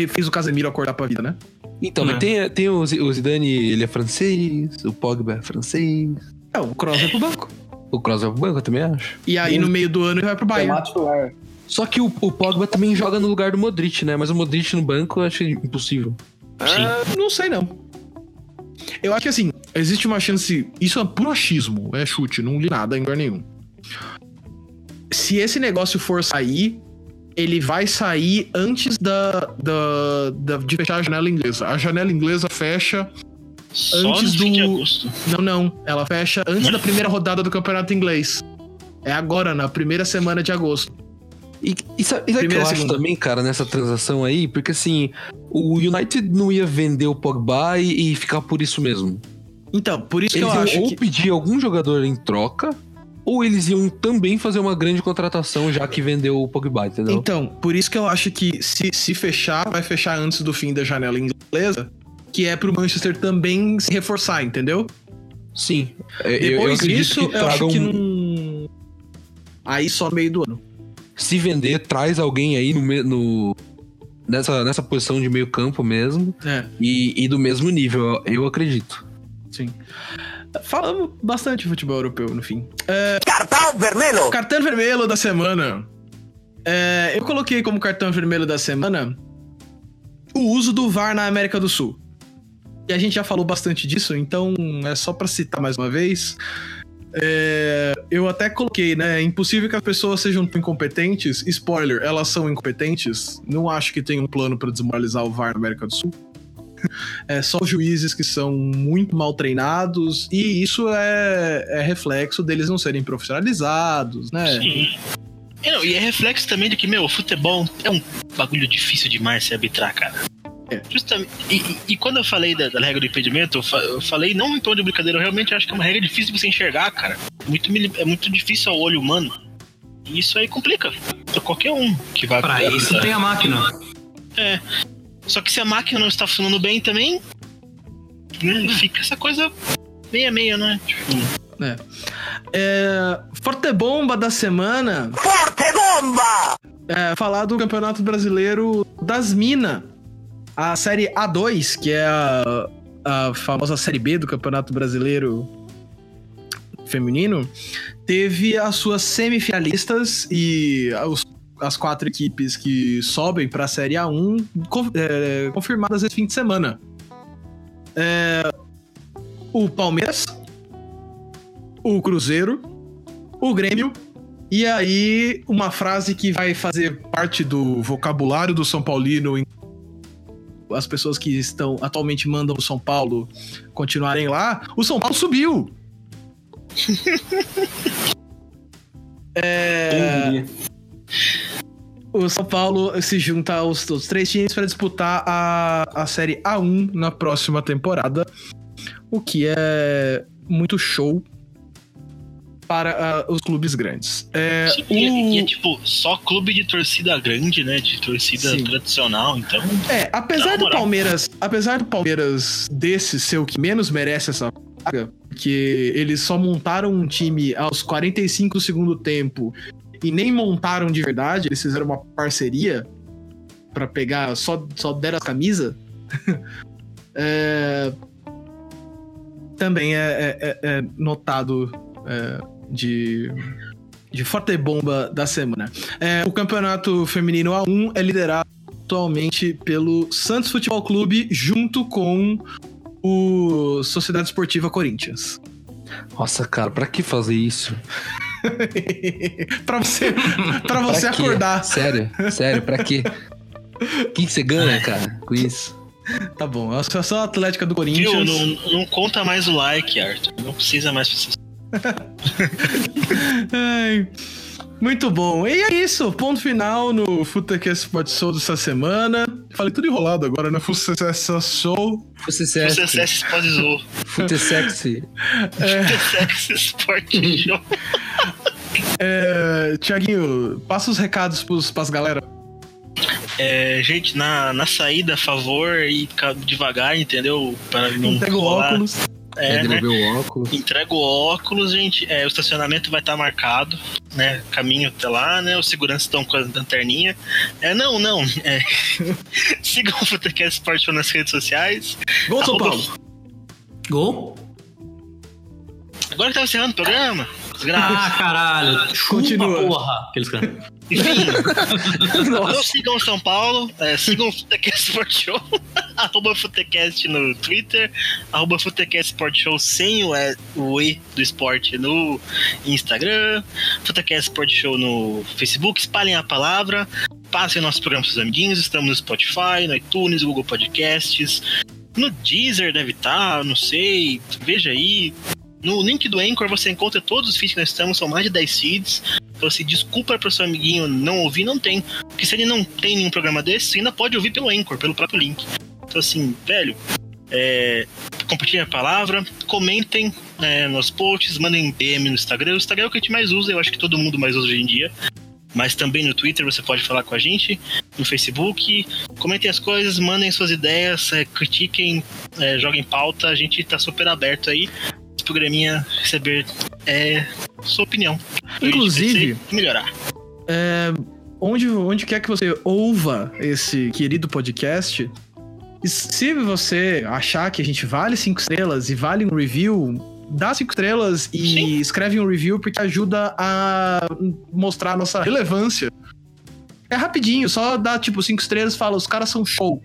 fez o Casemiro acordar pra vida, né? Então, É. mas tem, tem o, Zi- o Zidane, ele é francês, o Pogba é francês. É, o Kroos vai pro banco. O Cross vai pro banco, eu também acho. E aí, no meio do ano, ele vai pro Bayern. Titular. Só que o, o Pogba também joga no lugar do Modric, né? Mas o Modric no banco eu acho impossível. Ah, não sei, não. Eu acho que, assim, existe uma chance... Isso é puro achismo, é chute, não li nada em lugar nenhum. Se esse negócio for sair, ele vai sair antes da, da, da- de fechar a janela inglesa. A janela inglesa fecha... Só Antes do-. Não, não. Ela fecha antes da primeira rodada do campeonato inglês. É agora, na primeira semana de agosto. E, e sabe, e sabe que eu acho segunda. também, cara, nessa transação aí? Porque assim, o United não ia vender o Pogba e, e ficar por isso mesmo. Então, por isso Eles que eu acho ou que... pedir algum jogador em troca, ou eles iam também fazer uma grande contratação, já que vendeu o Pogba, entendeu? Então, por isso que eu acho que se, se fechar, vai fechar antes do fim da janela inglesa, que é pro Manchester também se reforçar, entendeu? Sim. É, eu- eu Depois disso, eu acho que não. Aí só meio do ano. Se vender, traz alguém aí no, no- nessa, nessa posição de meio campo mesmo. É, E, e do mesmo nível, eu acredito. sim. Falamos bastante de futebol europeu no fim. cartão vermelho! Cartão vermelho da semana. É, eu coloquei como cartão vermelho da semana o uso do VAR na América do Sul. E a gente já falou bastante disso, então é só pra citar mais uma vez. É, eu até coloquei, né? É impossível que as pessoas sejam incompetentes. Spoiler, elas são incompetentes. Não acho que tem um plano pra desmoralizar o VAR na América do Sul. É só juízes que são muito mal treinados, e isso é, é reflexo deles não serem profissionalizados, né? Sim. É, e é reflexo também de que, meu, o futebol é um bagulho difícil demais se arbitrar, cara. Justamente. E, e- quando eu falei da, da regra do impedimento, eu, fa- eu falei não em tom de brincadeira, eu realmente acho que é uma regra difícil de você enxergar, cara. Muito, é muito difícil ao olho humano. E isso aí complica. Pra qualquer um que vai Pra isso tem a máquina. Só que se a máquina não está funcionando bem também, né, fica essa coisa meia-meia, né? Tipo, É, Forte Bomba da semana. Forte Bomba! É, falar do Campeonato Brasileiro das Minas. A série A2, que é a, a famosa série B do Campeonato Brasileiro Feminino, teve as suas semifinalistas e os- as quatro equipes que sobem para a Série A1 con- é, confirmadas esse fim de semana. É, o Palmeiras, o Cruzeiro, o Grêmio, e aí uma frase que vai fazer parte do vocabulário do São Paulino as pessoas que estão atualmente mandam o São Paulo continuarem lá, o São Paulo subiu. Diria? O São Paulo se junta aos, aos três times para disputar a, a Série A1 na próxima temporada, o que é muito show para ah, os clubes grandes. É, sim, é- e é o- tipo, só clube de torcida grande, né? De torcida Sim. tradicional, então. É, apesar do. Palmeiras, apesar do Palmeiras desse ser o que menos merece essa vaga, porque eles só montaram um time aos 45 do segundo tempo e nem montaram de verdade, eles fizeram uma parceria pra pegar, só, só deram as camisas. É, também é, é- é- é notado é, de, de forte bomba da semana. É, o campeonato feminino A1 é liderado atualmente pelo Santos Futebol Clube junto com o Sociedade Esportiva Corinthians. Nossa, cara, pra que fazer isso? pra você, pra você Pra acordar. Sério, sério, pra quê? O que, que você ganha, cara, com isso? Tá bom, a Associação Atlética do Viu? Corinthians. Não, não conta mais o like, Arthur. Não precisa mais fazer Ai, muito bom. E é isso, ponto final no Futecast Sport Show dessa semana. Falei tudo enrolado agora, né? Futecast Show. Você Você sexy. acessa Spotizou. Fute sexy. Sexy Sport Show. É, Tiaguinho, passa os recados pros, pras galera. É, gente, na, na saída, a favor, e devagar, entendeu? Para não Pega o óculos. É, É, né? o óculos. Entrega o óculos, gente. É, o estacionamento vai estar marcado, né? Caminho até lá, né? Os seguranças estão com a lanterninha. É, não, não. É. Sigam o Futecast Sport Show nas redes sociais. Gol São Paulo. Gol? Agora que tá encerrando o programa. Desgraça. Ah, caralho. Chupa, Continua. porra. Aqueles caras. Enfim, não sigam o São Paulo, é, sigam o Futecast Sport Show, arroba Futecast no Twitter, arroba Futecast Sport Show sem o E, o e do esporte no Instagram, Futecast Sport Show no Facebook, espalhem a palavra, passem nosso programa para seus amiguinhos, estamos no Spotify, no iTunes, Google Podcasts, no Deezer deve estar, não sei, veja aí. No link do Anchor você encontra todos os feeds que nós estamos, são mais de 10 feeds. Então, assim, desculpa pro seu amiguinho não ouvir, não tem. Porque se ele não tem nenhum programa desse, você ainda pode ouvir pelo Anchor, pelo próprio link. Então, assim, velho, é, compartilhem a palavra, comentem é, nos posts, mandem DM no Instagram. O Instagram é o que a gente mais usa, eu acho que todo mundo mais usa hoje em dia. Mas também no Twitter você pode falar com a gente, no Facebook. Comentem as coisas, mandem suas ideias, é, critiquem, é, joguem pauta. A gente tá super aberto aí. Esse programinha receber é, sua opinião. Inclusive- melhorar. onde, onde quer que você ouva esse querido podcast, e se você achar que a gente vale cinco estrelas e vale um review, dá cinco estrelas e Sim. escreve um review porque ajuda a mostrar a nossa relevância. É rapidinho, só dá tipo cinco estrelas e fala, os caras são show.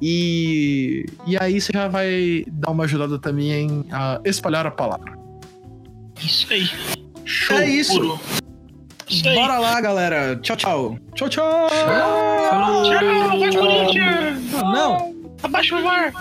E, e aí você já vai dar uma ajudada também em a espalhar a palavra. Isso aí. Show É isso. puro. Isso aí. Bora lá, galera. Tchau, tchau. Tchau, tchau. Tchau, vai Corinthians! Não. Abaixa o VAR!